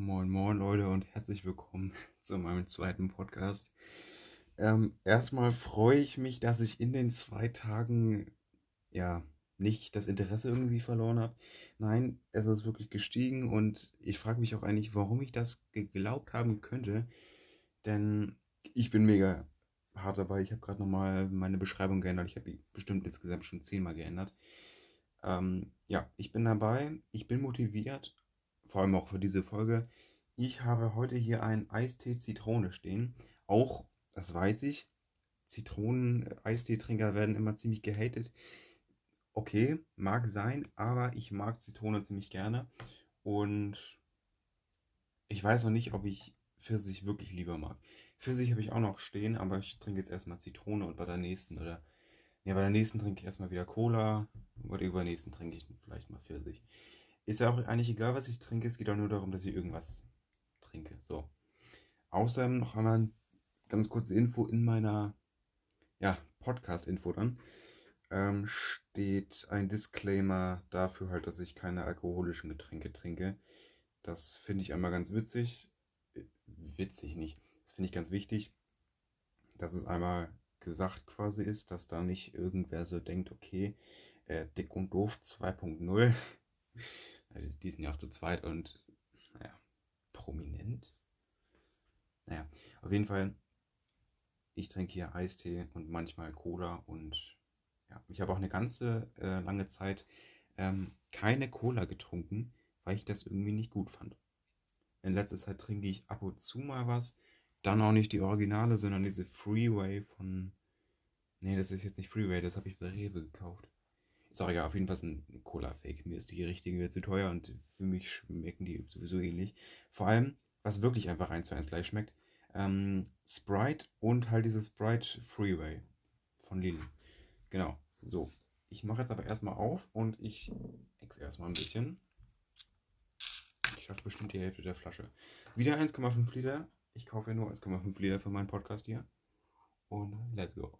Moin, moin, Leute, und herzlich willkommen zu meinem zweiten Podcast. Ähm, erstmal freue ich mich, dass ich in den zwei Tagen ja nicht das Interesse irgendwie verloren habe. Nein, es ist wirklich gestiegen und ich frage mich auch eigentlich, warum ich das geglaubt haben könnte. Denn ich bin mega hart dabei. Ich habe gerade nochmal meine Beschreibung geändert. Ich habe die bestimmt insgesamt schon zehnmal geändert. Ähm, ja, ich bin dabei. Ich bin motiviert vor allem auch für diese Folge. Ich habe heute hier einen Eistee Zitrone stehen. Auch, das weiß ich, Zitronen-Eistee-Trinker werden immer ziemlich gehatet. Okay, mag sein, aber ich mag Zitrone ziemlich gerne. Und ich weiß noch nicht, ob ich Pfirsich wirklich lieber mag. Pfirsich habe ich auch noch stehen, aber ich trinke jetzt erstmal Zitrone und bei der nächsten oder. Ja, bei der nächsten trinke ich erstmal wieder Cola. Bei der übernächsten trinke ich vielleicht mal Pfirsich. Ist ja auch eigentlich egal, was ich trinke. Es geht auch nur darum, dass ich irgendwas trinke. So. Außerdem noch einmal eine ganz kurze Info in meiner ja, Podcast-Info dann. Ähm, steht ein Disclaimer dafür halt, dass ich keine alkoholischen Getränke trinke. Das finde ich einmal ganz witzig. Äh, witzig nicht. Das finde ich ganz wichtig, dass es einmal gesagt quasi ist, dass da nicht irgendwer so denkt, okay, äh, dick und doof 2.0 die sind ja auch zu zweit und, naja, prominent. Naja, auf jeden Fall, ich trinke hier Eistee und manchmal Cola und ja, ich habe auch eine ganze äh, lange Zeit ähm, keine Cola getrunken, weil ich das irgendwie nicht gut fand. In letzter Zeit trinke ich ab und zu mal was, dann auch nicht die Originale, sondern diese Freeway von. Nee, das ist jetzt nicht Freeway, das habe ich bei Rewe gekauft. Auch egal, auf jeden Fall ein Cola-Fake. Mir ist die richtige zu teuer und für mich schmecken die sowieso ähnlich. Vor allem, was wirklich einfach eins zu eins gleich schmeckt, ähm, Sprite und halt dieses Sprite Freeway von Lidl. Genau, so. Ich mache jetzt aber erstmal auf und ich ex erstmal ein bisschen. Ich schaffe bestimmt die Hälfte der Flasche. Wieder 1,5 Liter. Ich kaufe ja nur 1,5 Liter für meinen Podcast hier. Und let's go.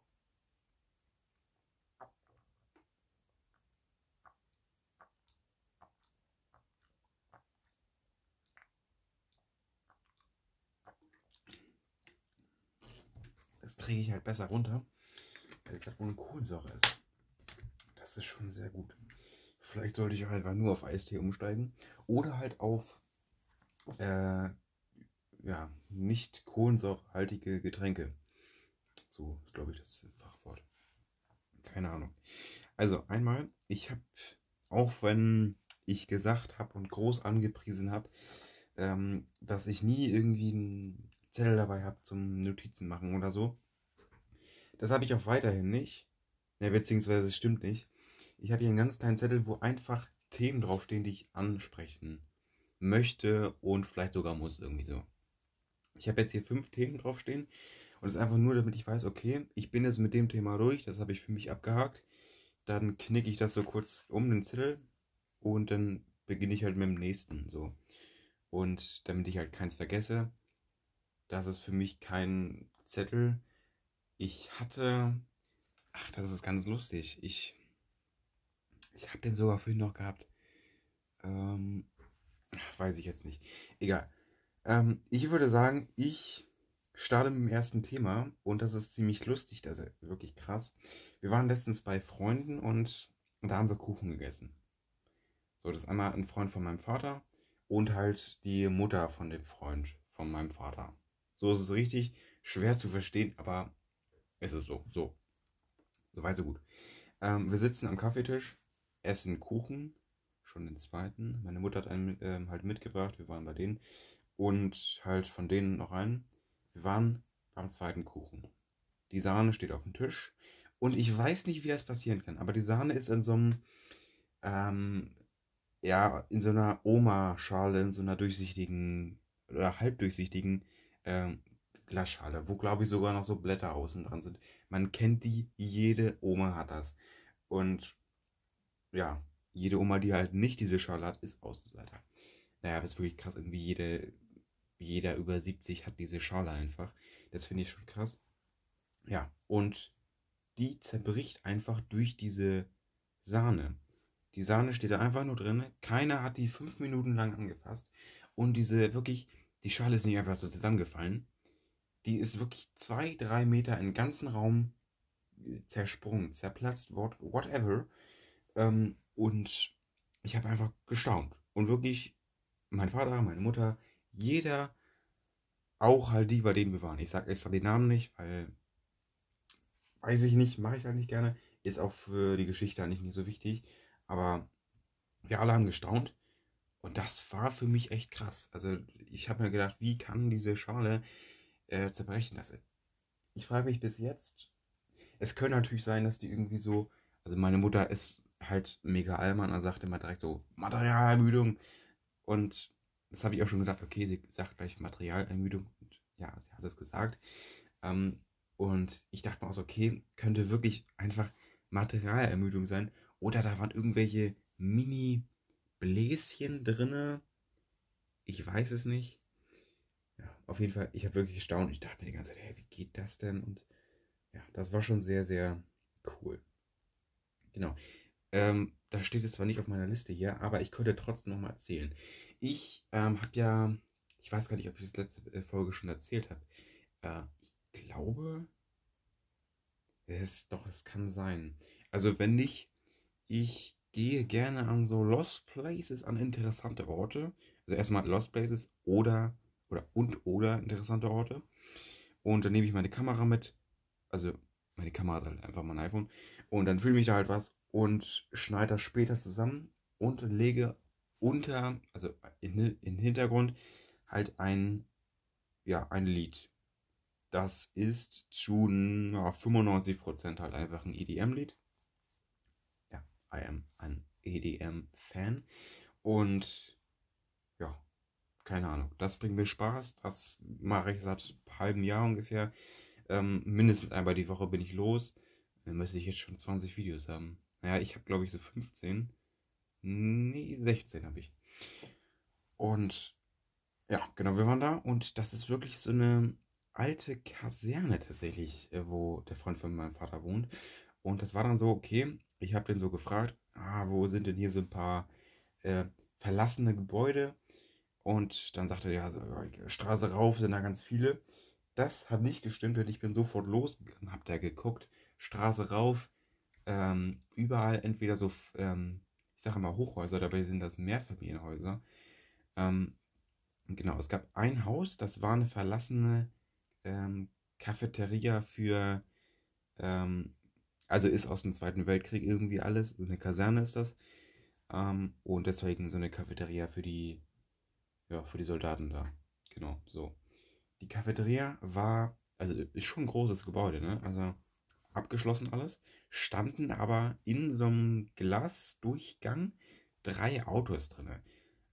Träge ich halt besser runter, weil es halt ohne Kohlensäure ist. Das ist schon sehr gut. Vielleicht sollte ich halt nur auf Eistee umsteigen oder halt auf äh, ja, nicht kohlensäurehaltige Getränke. So ist, glaube ich, das Fachwort. Keine Ahnung. Also einmal, ich habe, auch wenn ich gesagt habe und groß angepriesen habe, ähm, dass ich nie irgendwie ein Zettel dabei habe zum Notizen machen oder so. Das habe ich auch weiterhin nicht. Ja, beziehungsweise es stimmt nicht. Ich habe hier einen ganz kleinen Zettel, wo einfach Themen draufstehen, die ich ansprechen möchte und vielleicht sogar muss irgendwie so. Ich habe jetzt hier fünf Themen draufstehen und es ist einfach nur, damit ich weiß, okay, ich bin jetzt mit dem Thema durch, das habe ich für mich abgehakt. Dann knicke ich das so kurz um den Zettel und dann beginne ich halt mit dem nächsten so. Und damit ich halt keins vergesse, das ist für mich kein Zettel. Ich hatte. Ach, das ist ganz lustig. Ich. Ich habe den sogar vorhin noch gehabt. Ähm, weiß ich jetzt nicht. Egal. Ähm, ich würde sagen, ich starte mit dem ersten Thema und das ist ziemlich lustig, das ist wirklich krass. Wir waren letztens bei Freunden und, da haben wir Kuchen gegessen. So, das ist einmal ein Freund von meinem Vater und halt die Mutter von dem Freund von meinem Vater. So ist es richtig schwer zu verstehen, aber es ist so. So. So weit, so gut. Ähm, wir sitzen am Kaffeetisch, essen Kuchen, schon den zweiten. Meine Mutter hat einen ähm, halt mitgebracht, wir waren bei denen. Und halt von denen noch einen. Wir waren beim zweiten Kuchen. Die Sahne steht auf dem Tisch. Und ich weiß nicht, wie das passieren kann, aber die Sahne ist in so einem, ähm, ja, in so einer Oma-Schale, in so einer durchsichtigen oder halbdurchsichtigen ähm, Glasschale, wo glaube ich sogar noch so Blätter außen dran sind. Man kennt die, jede Oma hat das. Und ja, jede Oma, die halt nicht diese Schale hat, ist Außenseiter. Naja, das ist wirklich krass. Irgendwie jede, jeder über 70 hat diese Schale einfach. Das finde ich schon krass. Ja, und die zerbricht einfach durch diese Sahne. Die Sahne steht da einfach nur drin. Keiner hat die fünf Minuten lang angefasst. Und diese wirklich, die Schale ist nicht einfach so zusammengefallen. Die ist wirklich zwei, drei Meter im ganzen Raum äh, zersprungen, zerplatzt, whatever. Ähm, und ich habe einfach gestaunt. Und wirklich, mein Vater, meine Mutter, jeder, auch halt die, bei denen wir waren. Ich sage extra den Namen nicht, weil weiß ich nicht, mache ich halt nicht gerne. Ist auch für die Geschichte eigentlich nicht so wichtig. Aber wir alle haben gestaunt. Und das war für mich echt krass. Also ich habe mir gedacht, wie kann diese Schale äh, zerbrechen? Das, ich frage mich bis jetzt. Es könnte natürlich sein, dass die irgendwie so. Also meine Mutter ist halt mega Allmann und sagt immer direkt so Materialermüdung. Und das habe ich auch schon gedacht, okay, sie sagt gleich Materialermüdung. Und ja, sie hat es gesagt. Ähm, und ich dachte mir auch so, okay, könnte wirklich einfach Materialermüdung sein. Oder da waren irgendwelche Mini-Bläschen drinne. Ich weiß es nicht. Auf jeden Fall, ich habe wirklich gestaunt. Ich dachte mir die ganze Zeit, hey, wie geht das denn? Und ja, das war schon sehr, sehr cool. Genau. Ähm, da steht es zwar nicht auf meiner Liste hier, aber ich könnte trotzdem nochmal erzählen. Ich ähm, habe ja, ich weiß gar nicht, ob ich das letzte äh, Folge schon erzählt habe. Äh, ich glaube, es, doch, es kann sein. Also wenn nicht, ich gehe gerne an so Lost Places, an interessante Orte. Also erstmal Lost Places oder, oder und oder interessante Orte. Und dann nehme ich meine Kamera mit. Also meine Kamera ist halt einfach mein iPhone. Und dann filme ich da halt was und schneide das später zusammen und lege unter, also in, in Hintergrund, halt ein, ja, ein Lied. Das ist zu ja, 95% halt einfach ein EDM-Lied. Ja, I am ein EDM-Fan. Und keine Ahnung. Das bringt mir Spaß. Das mache ich seit einem halben Jahr ungefähr. Ähm, mindestens einmal die Woche bin ich los. Dann müsste ich jetzt schon 20 Videos haben. Naja, ich habe glaube ich so 15. Nee, 16 habe ich. Und ja, genau, wir waren da und das ist wirklich so eine alte Kaserne tatsächlich, äh, wo der Freund von meinem Vater wohnt. Und das war dann so, okay, ich habe den so gefragt, ah, wo sind denn hier so ein paar äh, verlassene Gebäude? Und dann sagte er, ja, Straße rauf sind da ganz viele. Das hat nicht gestimmt, denn ich bin sofort losgegangen, hab da geguckt, Straße rauf, ähm, überall entweder so, ähm, ich sage mal Hochhäuser, dabei sind das Mehrfamilienhäuser. Ähm, genau, es gab ein Haus, das war eine verlassene ähm, Cafeteria für, ähm, also ist aus dem Zweiten Weltkrieg irgendwie alles, so eine Kaserne ist das. Ähm, und deswegen so eine Cafeteria für die, ja, für die Soldaten da. Genau, so. Die Cafeteria war, also ist schon ein großes Gebäude, ne? Also abgeschlossen alles, standen aber in so einem Glasdurchgang drei Autos drin.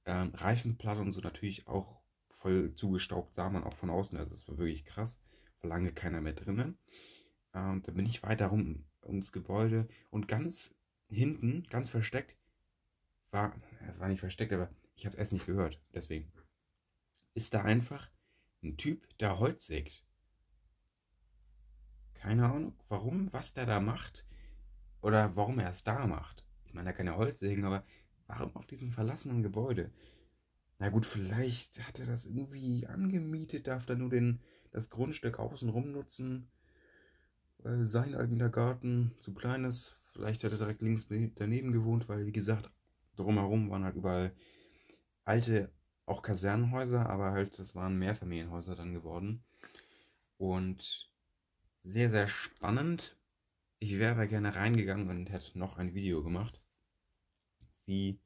Ähm, Reifenplatte und so natürlich auch voll zugestaubt, sah man auch von außen. Also es war wirklich krass. War lange keiner mehr drinnen. Ähm, da bin ich weiter rum ums Gebäude und ganz hinten, ganz versteckt, war, es war nicht versteckt, aber ich habe es erst nicht gehört. Deswegen ist da einfach ein Typ, der Holz sägt. Keine Ahnung, warum, was der da macht oder warum er es da macht. Ich meine, er kann ja Holz sägen, aber warum auf diesem verlassenen Gebäude? Na gut, vielleicht hat er das irgendwie angemietet, darf er nur den, das Grundstück außenrum nutzen. Weil sein eigener Garten zu klein ist. Vielleicht hat er direkt links ne-, daneben gewohnt, weil, wie gesagt, drumherum waren halt überall alte, auch Kasernenhäuser, aber halt, das waren Mehrfamilienhäuser dann geworden. Und sehr, sehr spannend. Ich wäre aber gerne reingegangen und hätte noch ein Video gemacht, wie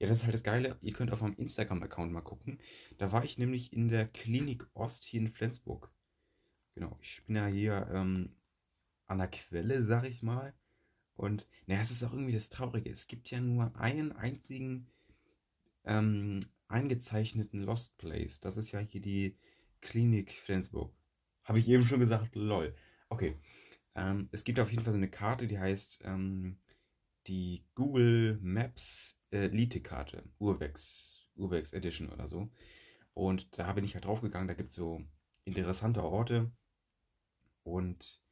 ja, das ist halt das Geile. Ihr könnt auf meinem Instagram-Account mal gucken. Da war ich nämlich in der Klinik Ost hier in Flensburg. Genau, ich bin ja hier ähm, an der Quelle, sag ich mal. Und naja, es ist auch irgendwie das Traurige. Es gibt ja nur einen einzigen ähm, eingezeichneten Lost Place. Das ist ja hier die Klinik Flensburg. Habe ich eben schon gesagt, lol. Okay. Ähm, es gibt auf jeden Fall so eine Karte, die heißt ähm, die Google Maps Elite-Karte, Urbex, Urbex Edition oder so. Und da bin ich halt draufgegangen, da gibt es so interessante Orte. Und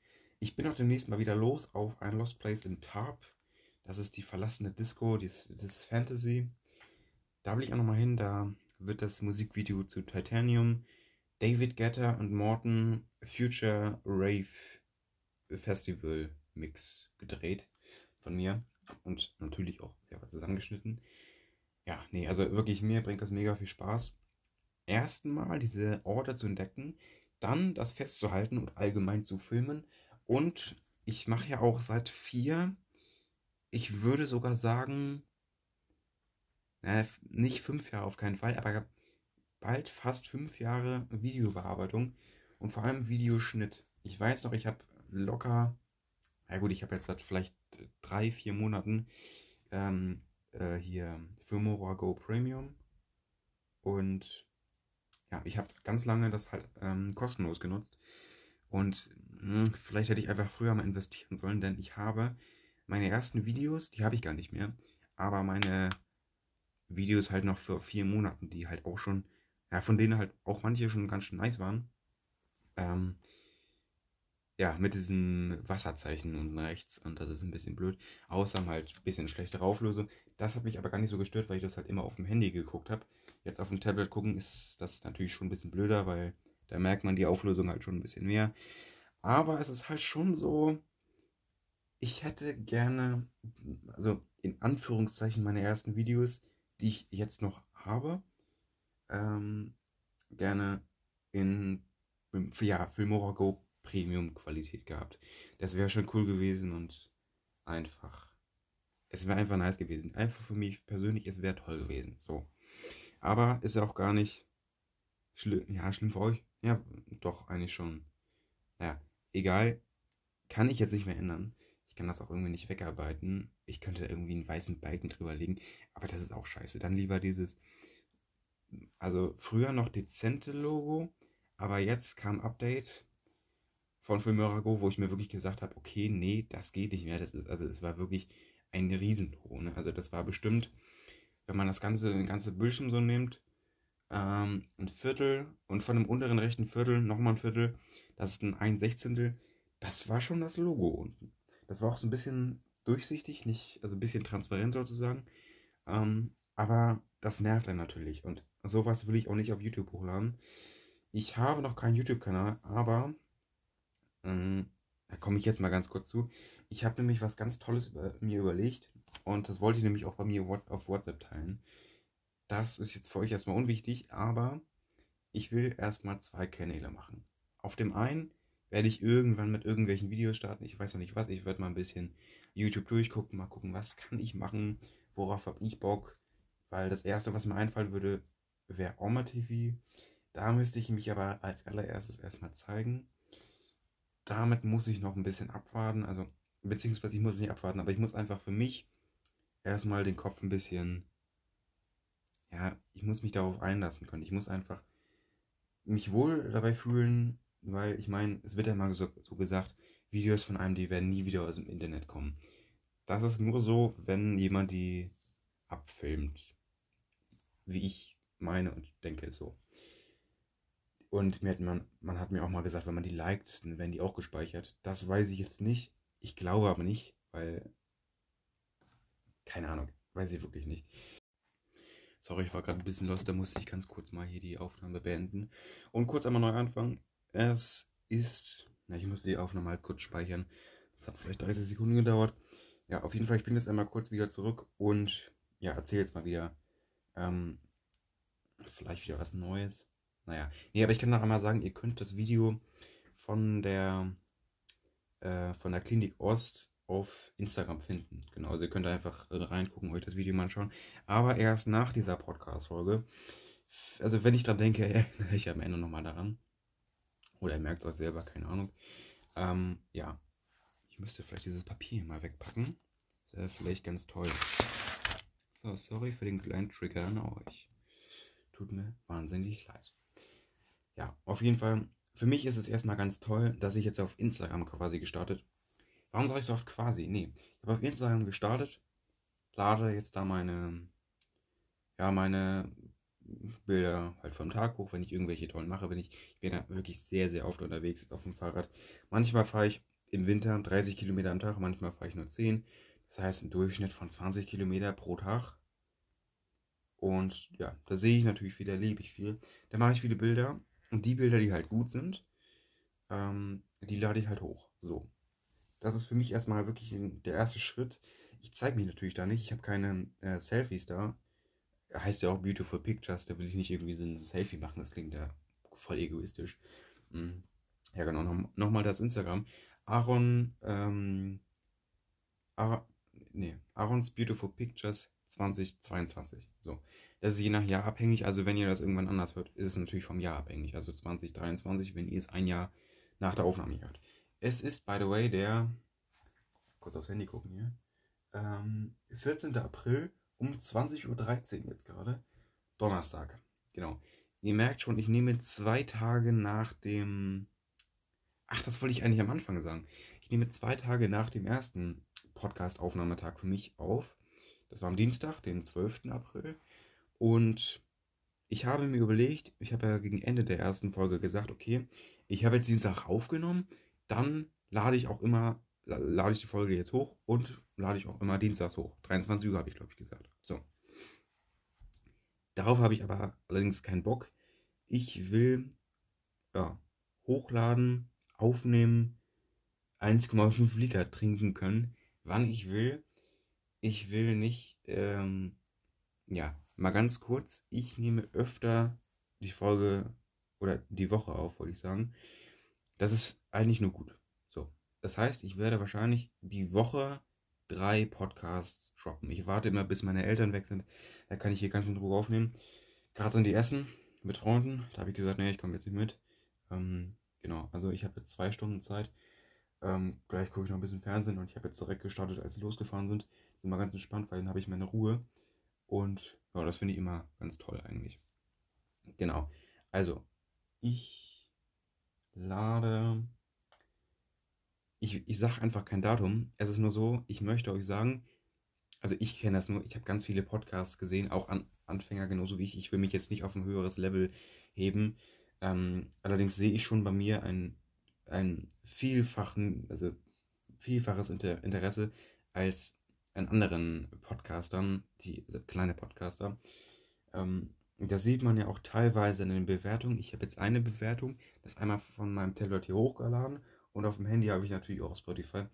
ich bin auch demnächst mal wieder los auf ein Lost Place in Tarp. Das ist die verlassene Disco, das, das Fantasy. Da will ich auch nochmal hin, da wird das Musikvideo zu Titanium, David Guetta und Morton Future Rave Festival Mix gedreht von mir und natürlich auch selber zusammengeschnitten. Ja, nee, also wirklich mir bringt das mega viel Spaß. Erstmal diese Orte zu entdecken, dann das festzuhalten und allgemein zu filmen. Und ich mache ja auch seit vier, ich würde sogar sagen, äh, nicht fünf Jahre auf keinen Fall, aber bald fast fünf Jahre Videobearbeitung und vor allem Videoschnitt. Ich weiß noch, ich habe locker, ja gut, ich habe jetzt seit vielleicht drei, vier Monaten ähm, äh, hier Filmora Go Premium und ja, ich habe ganz lange das halt ähm, kostenlos genutzt und mh, hm, vielleicht hätte ich einfach früher mal investieren sollen, denn ich habe meine ersten Videos, die habe ich gar nicht mehr, aber meine Videos halt noch für vier Monaten, die halt auch schon, ja, von denen halt auch manche schon ganz schön nice waren. Ähm, ja, mit diesen Wasserzeichen unten rechts und das ist ein bisschen blöd. Außer halt ein bisschen schlechtere Auflösung. Das hat mich aber gar nicht so gestört, weil ich das halt immer auf dem Handy geguckt habe. Jetzt auf dem Tablet gucken ist das natürlich schon ein bisschen blöder, weil da merkt man die Auflösung halt schon ein bisschen mehr. Aber es ist halt schon so, ich hätte gerne, also in Anführungszeichen meine ersten Videos, die ich jetzt noch habe, ähm, gerne in ja, Filmora Go Premium Qualität gehabt. Das wäre schon cool gewesen und einfach. Es wäre einfach nice gewesen. Einfach für mich persönlich, es wäre toll gewesen. So. Aber ist ja auch gar nicht schlimm. Ja, schlimm für euch. Ja, doch, eigentlich schon. Naja, egal. Kann ich jetzt nicht mehr ändern. Ich kann das auch irgendwie nicht wegarbeiten. Ich könnte irgendwie einen weißen Balken drüber legen, aber das ist auch scheiße. Dann lieber dieses, also früher noch dezente Logo, aber jetzt kam Update von Filmora Go, wo ich mir wirklich gesagt habe, okay, nee, das geht nicht mehr. Das ist, also es war wirklich ein Riesenlogo. Ne? Also das war bestimmt, wenn man das ganze, den ganze Bildschirm so nimmt, ähm, ein Viertel und von dem unteren rechten Viertel nochmal ein Viertel, das ist ein ein Sechzehntel. Das war schon das Logo unten. Das war auch so ein bisschen durchsichtig, nicht, also ein bisschen transparent sozusagen. Ähm, aber das nervt einen natürlich. Und sowas will ich auch nicht auf YouTube hochladen. Ich habe noch keinen YouTube-Kanal, aber ähm, da komme ich jetzt mal ganz kurz zu. Ich habe nämlich was ganz Tolles über, mir überlegt und das wollte ich nämlich auch bei mir auf WhatsApp teilen. Das ist jetzt für euch erstmal unwichtig, aber ich will erstmal zwei Kanäle machen. Auf dem einen werde ich irgendwann mit irgendwelchen Videos starten. Ich weiß noch nicht was. Ich werde mal ein bisschen YouTube durchgucken, mal gucken, was kann ich machen, worauf habe ich Bock. Weil das erste, was mir einfallen würde, wäre Oma TV. Da müsste ich mich aber als allererstes erstmal zeigen. Damit muss ich noch ein bisschen abwarten. Also, beziehungsweise ich muss nicht abwarten, aber ich muss einfach für mich erstmal den Kopf ein bisschen. Ja, ich muss mich darauf einlassen können. Ich muss einfach mich wohl dabei fühlen, weil ich meine, es wird ja mal so, so, gesagt, Videos von einem, die werden nie wieder aus dem Internet kommen. Das ist nur so, wenn jemand die abfilmt. Wie ich meine und denke so. Und mir hat man, man hat mir auch mal gesagt, wenn man die liked, dann werden die auch gespeichert. Das weiß ich jetzt nicht. Ich glaube aber nicht, weil. Keine Ahnung. Weiß ich wirklich nicht. Sorry, ich war gerade ein bisschen los, da musste ich ganz kurz mal hier die Aufnahme beenden. Und kurz einmal neu anfangen. Es ist, na, ich muss die Aufnahme halt kurz speichern. Das hat vielleicht 30 Sekunden gedauert. Ja, auf jeden Fall, ich bin jetzt einmal kurz wieder zurück und ja, erzähle jetzt mal wieder ähm, vielleicht wieder was Neues. Naja, nee, aber ich kann noch einmal sagen, ihr könnt das Video von der äh, von der Klinik Ost auf Instagram finden. Genau, also ihr könnt einfach reingucken, euch das Video mal anschauen. Aber erst nach dieser Podcast-Folge. Also wenn ich dran denke, erinnere ich am Ende nochmal daran. Oder er merkt es auch selber, keine Ahnung. Ähm, ja, ich müsste vielleicht dieses Papier mal wegpacken. Das wäre vielleicht ganz toll. So, sorry für den kleinen Trigger an euch. Tut mir wahnsinnig leid. Ja, auf jeden Fall, für mich ist es erstmal ganz toll, dass ich jetzt auf Instagram quasi gestartet. Warum sage ich so oft quasi? Nee, ich habe auf Instagram gestartet, lade jetzt da meine, ja, meine Bilder halt vom Tag hoch, wenn ich irgendwelche tollen mache. Wenn ich, ich bin da wirklich sehr, sehr oft unterwegs auf dem Fahrrad. Manchmal fahre ich im Winter 30 Kilometer am Tag, manchmal fahre ich nur 10. Das heißt, ein Durchschnitt von 20 Kilometer pro Tag. Und ja, da sehe ich natürlich viel, da lebe ich viel. Da mache ich viele Bilder. Und die Bilder, die halt gut sind, ähm, die lade ich halt hoch. So. Das ist für mich erstmal wirklich der erste Schritt. Ich zeige mich natürlich da nicht. Ich habe keine äh, Selfies da. Heißt ja auch Beautiful Pictures. Da will ich nicht irgendwie so ein Selfie machen. Das klingt ja voll egoistisch. Mhm. Ja, genau. Nochmal noch das Instagram. Aaron, ähm, nee, Aaron's Beautiful Pictures 2022. So. Das ist je nach Jahr abhängig. Also, wenn ihr das irgendwann anders hört, ist es natürlich vom Jahr abhängig. Also 2023, wenn ihr es ein Jahr nach der Aufnahme hört. Es ist, by the way, der. Kurz aufs Handy gucken hier. Ähm, 14. April um 20.13 Uhr jetzt gerade. Donnerstag. Genau. Ihr merkt schon, ich nehme zwei Tage nach dem. Ach, das wollte ich eigentlich am Anfang sagen. Ich nehme zwei Tage nach dem ersten Podcast-Aufnahmetag für mich auf. Das war am Dienstag, den 12. April. Und ich habe mir überlegt, ich habe ja gegen Ende der ersten Folge gesagt, okay, ich habe jetzt Dienstag aufgenommen, dann lade ich auch immer, lade ich die Folge jetzt hoch und lade ich auch immer Dienstags hoch. 23 Uhr habe ich, glaube ich, gesagt. So. Darauf habe ich aber allerdings keinen Bock. Ich will ja, hochladen, aufnehmen, 1,5 Liter trinken können, wann ich will. Ich will nicht, ähm, ja, mal ganz kurz, ich nehme öfter die Folge oder die Woche auf, wollte ich sagen. Das ist eigentlich nur gut. Das heißt, ich werde wahrscheinlich die Woche drei Podcasts droppen. Ich warte immer, bis meine Eltern weg sind. Da kann ich hier ganz in Ruhe aufnehmen. Gerade sind die Essen mit Freunden. Da habe ich gesagt, nee, ich komme jetzt nicht mit. Ähm, genau, also ich habe jetzt zwei Stunden Zeit. Ähm, gleich gucke ich noch ein bisschen Fernsehen und ich habe jetzt direkt gestartet, als sie losgefahren sind. Sind mal ganz entspannt, weil dann habe ich meine Ruhe. Und ja, das finde ich immer ganz toll eigentlich. Genau. Also, ich lade. Ich, ich sage einfach kein Datum. Es ist nur so, ich möchte euch sagen, also ich kenne das nur, ich habe ganz viele Podcasts gesehen, auch an Anfänger genauso wie ich. Ich will mich jetzt nicht auf ein höheres Level heben. Ähm, allerdings sehe ich schon bei mir ein, ein vielfachen, also vielfaches Inter Interesse als an anderen Podcastern, die also kleine Podcaster. Ähm, das sieht man ja auch teilweise in den Bewertungen. Ich habe jetzt eine Bewertung, das ist einmal von meinem Tablet hier hochgeladen und auf dem Handy habe ich natürlich auch Spotify.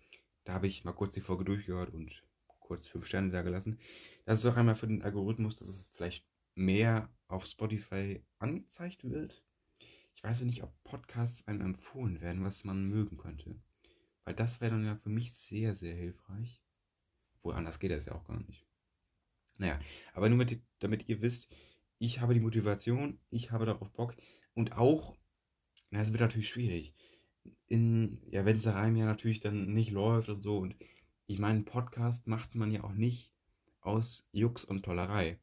Da habe ich mal kurz die Folge durchgehört und kurz fünf Sterne da gelassen. Das ist auch einmal für den Algorithmus, dass es vielleicht mehr auf Spotify angezeigt wird. Ich weiß nicht, ob Podcasts einem empfohlen werden, was man mögen könnte. Weil das wäre dann ja für mich sehr, sehr hilfreich. Wohl anders geht das ja auch gar nicht. Naja, aber nur mit, damit ihr wisst, ich habe die Motivation, ich habe darauf Bock und auch, na, es wird natürlich schwierig. In, ja, wenn es da rein ja natürlich dann nicht läuft und so und ich meine, Podcast macht man ja auch nicht aus Jux und Tollerei.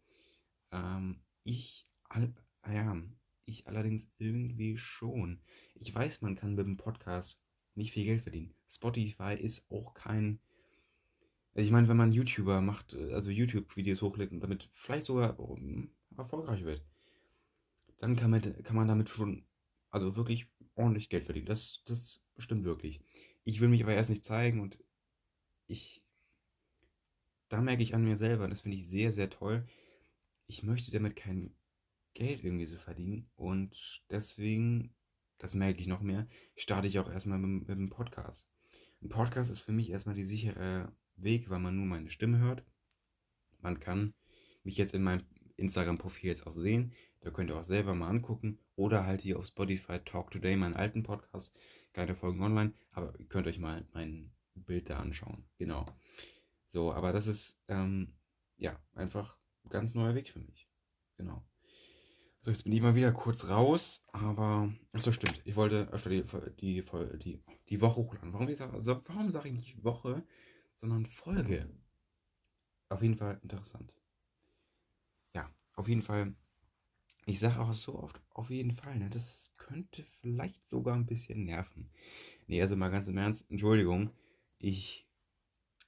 Ähm, ich, all, ah ja, ich allerdings irgendwie schon. Ich weiß, man kann mit dem Podcast nicht viel Geld verdienen. Spotify ist auch kein also ich meine, wenn man YouTuber macht, also YouTube-Videos hochlädt und damit vielleicht sogar um, erfolgreich wird, dann kann man, kann man damit schon, also wirklich ordentlich Geld verdienen. Das, das stimmt wirklich. Ich will mich aber erst nicht zeigen und ich, da merke ich an mir selber, das finde ich sehr, sehr toll. Ich möchte damit kein Geld irgendwie so verdienen und deswegen, das merke ich noch mehr, starte ich auch erstmal mit, mit einem Podcast. Ein Podcast ist für mich erstmal die sichere Weg, weil man nur meine Stimme hört. Man kann mich jetzt in meinem Instagram-Profil jetzt auch sehen. Da könnt ihr auch selber mal angucken. Oder halt hier auf Spotify Talk Today, meinen alten Podcast. Keine Folgen online, aber ihr könnt euch mal mein Bild da anschauen. Genau. So, aber das ist ähm, ja einfach ein ganz neuer Weg für mich. Genau. So, jetzt bin ich mal wieder kurz raus, aber. Achso, stimmt. Ich wollte öfter die, die, die, die Woche hochladen. Warum, also, warum sage ich nicht Woche? sondern Folge. Auf jeden Fall interessant. Ja, auf jeden Fall. Ich sage auch so oft, auf jeden Fall, ne, das könnte vielleicht sogar ein bisschen nerven. Nee, also mal ganz im Ernst, Entschuldigung, ich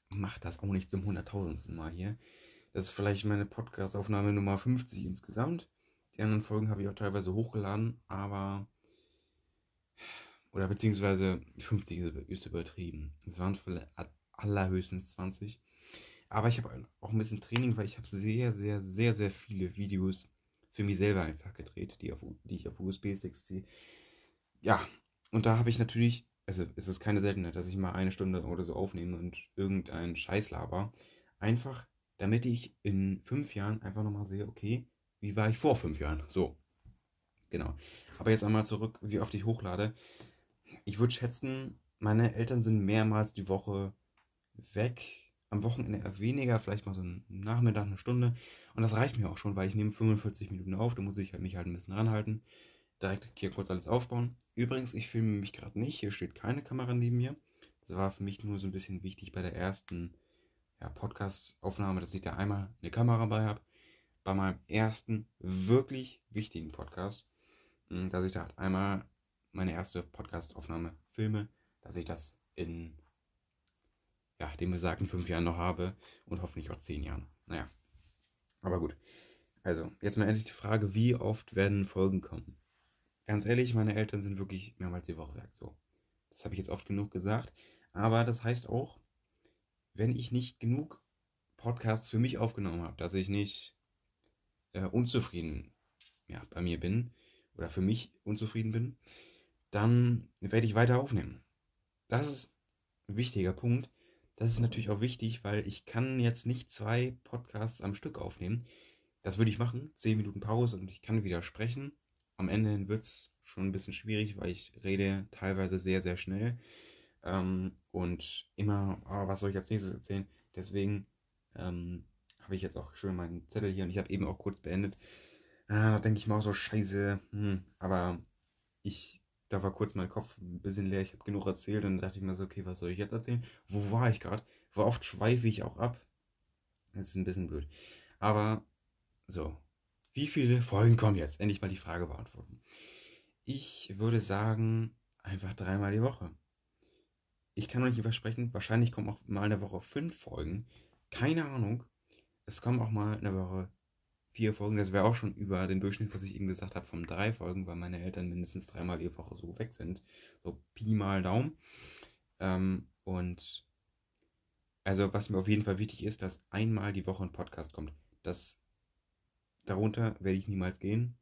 mache das auch nicht zum hunderttausendsten Mal hier. Das ist vielleicht meine Podcast-Aufnahme Nummer 50 insgesamt. Die anderen Folgen habe ich auch teilweise hochgeladen, aber. Oder beziehungsweise 50 ist übertrieben. Es waren allerhöchstens 20. Aber ich habe auch ein bisschen Training, weil ich habe sehr, sehr, sehr, sehr viele Videos für mich selber einfach gedreht, die, auf, die ich auf USB-Sticks ziehe. Ja, und da habe ich natürlich, also es ist keine Seltenheit, dass ich mal eine Stunde oder so aufnehme und irgendeinen Scheiß laber. Einfach, damit ich in fünf Jahren einfach nochmal sehe, okay, wie war ich vor fünf Jahren? So. Genau. Aber jetzt einmal zurück, wie oft ich hochlade. Ich würde schätzen, meine Eltern sind mehrmals die Woche weg. Am Wochenende eher weniger, vielleicht mal so einen Nachmittag, eine Stunde. Und das reicht mir auch schon, weil ich nehme 45 Minuten auf. Da muss ich halt mich halt ein bisschen ranhalten. Direkt hier kurz alles aufbauen. Übrigens, ich filme mich gerade nicht. Hier steht keine Kamera neben mir. Das war für mich nur so ein bisschen wichtig bei der ersten ja, Podcast-Aufnahme, dass ich da einmal eine Kamera bei habe. Bei meinem ersten wirklich wichtigen Podcast, hm, dass ich da halt einmal meine erste Podcast-Aufnahme filme, dass ich das in ja, den besagten fünf Jahren noch habe und hoffentlich auch zehn Jahren. Naja, aber gut. Also, jetzt mal endlich die Frage, wie oft werden Folgen kommen? Ganz ehrlich, meine Eltern sind wirklich mehrmals die Woche weg. So. Das habe ich jetzt oft genug gesagt. Aber das heißt auch, wenn ich nicht genug Podcasts für mich aufgenommen habe, dass ich nicht äh, unzufrieden ja, bei mir bin oder für mich unzufrieden bin, dann werde ich weiter aufnehmen. Das ist ein wichtiger Punkt. Das ist natürlich auch wichtig, weil ich kann jetzt nicht zwei Podcasts am Stück aufnehmen. Das würde ich machen, zehn Minuten Pause und ich kann wieder sprechen. Am Ende wird es schon ein bisschen schwierig, weil ich rede teilweise sehr, sehr schnell. Ähm, und immer, oh, was soll ich als nächstes erzählen? Deswegen ähm, habe ich jetzt auch schön meinen Zettel hier und ich habe eben auch kurz beendet. Ah, da denke ich mal auch so, scheiße. Hm, aber ich da war kurz mein Kopf ein bisschen leer, ich habe genug erzählt und dachte ich mir so, okay, was soll ich jetzt erzählen? Wo war ich gerade? War oft schweife ich auch ab. Das ist ein bisschen blöd. Aber so, wie viele Folgen kommen jetzt? Endlich mal die Frage beantworten. Ich würde sagen, einfach dreimal die Woche. Ich kann noch nicht versprechen, wahrscheinlich kommen auch mal eine Woche fünf Folgen. Keine Ahnung. Es kommen auch mal eine Woche vier Folgen, das wäre auch schon über den Durchschnitt, was ich eben gesagt habe, von drei Folgen, weil meine Eltern mindestens dreimal die Woche so weg sind. So Pi mal Daumen. Ähm, und also was mir auf jeden Fall wichtig ist, dass einmal die Woche ein Podcast kommt. Das darunter werde ich niemals gehen.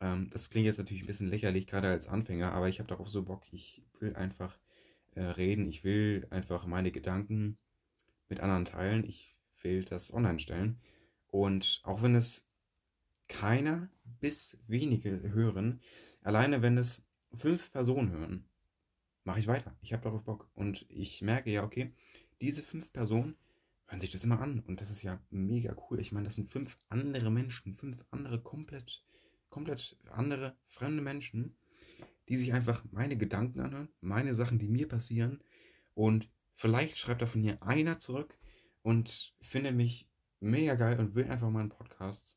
Ähm, das klingt jetzt natürlich ein bisschen lächerlich, gerade als Anfänger, aber ich habe darauf so Bock. Ich will einfach äh, reden. Ich will einfach meine Gedanken mit anderen teilen. Ich will das online stellen. Und auch wenn es keiner bis wenige hören, alleine wenn es fünf Personen hören, mache ich weiter. Ich habe darauf Bock. Und ich merke ja, okay, diese fünf Personen hören sich das immer an. Und das ist ja mega cool. Ich meine, das sind fünf andere Menschen, fünf andere komplett, komplett andere, fremde Menschen, die sich einfach meine Gedanken anhören, meine Sachen, die mir passieren. Und vielleicht schreibt davon hier einer zurück und findet mich mega geil und will einfach mal einen Podcast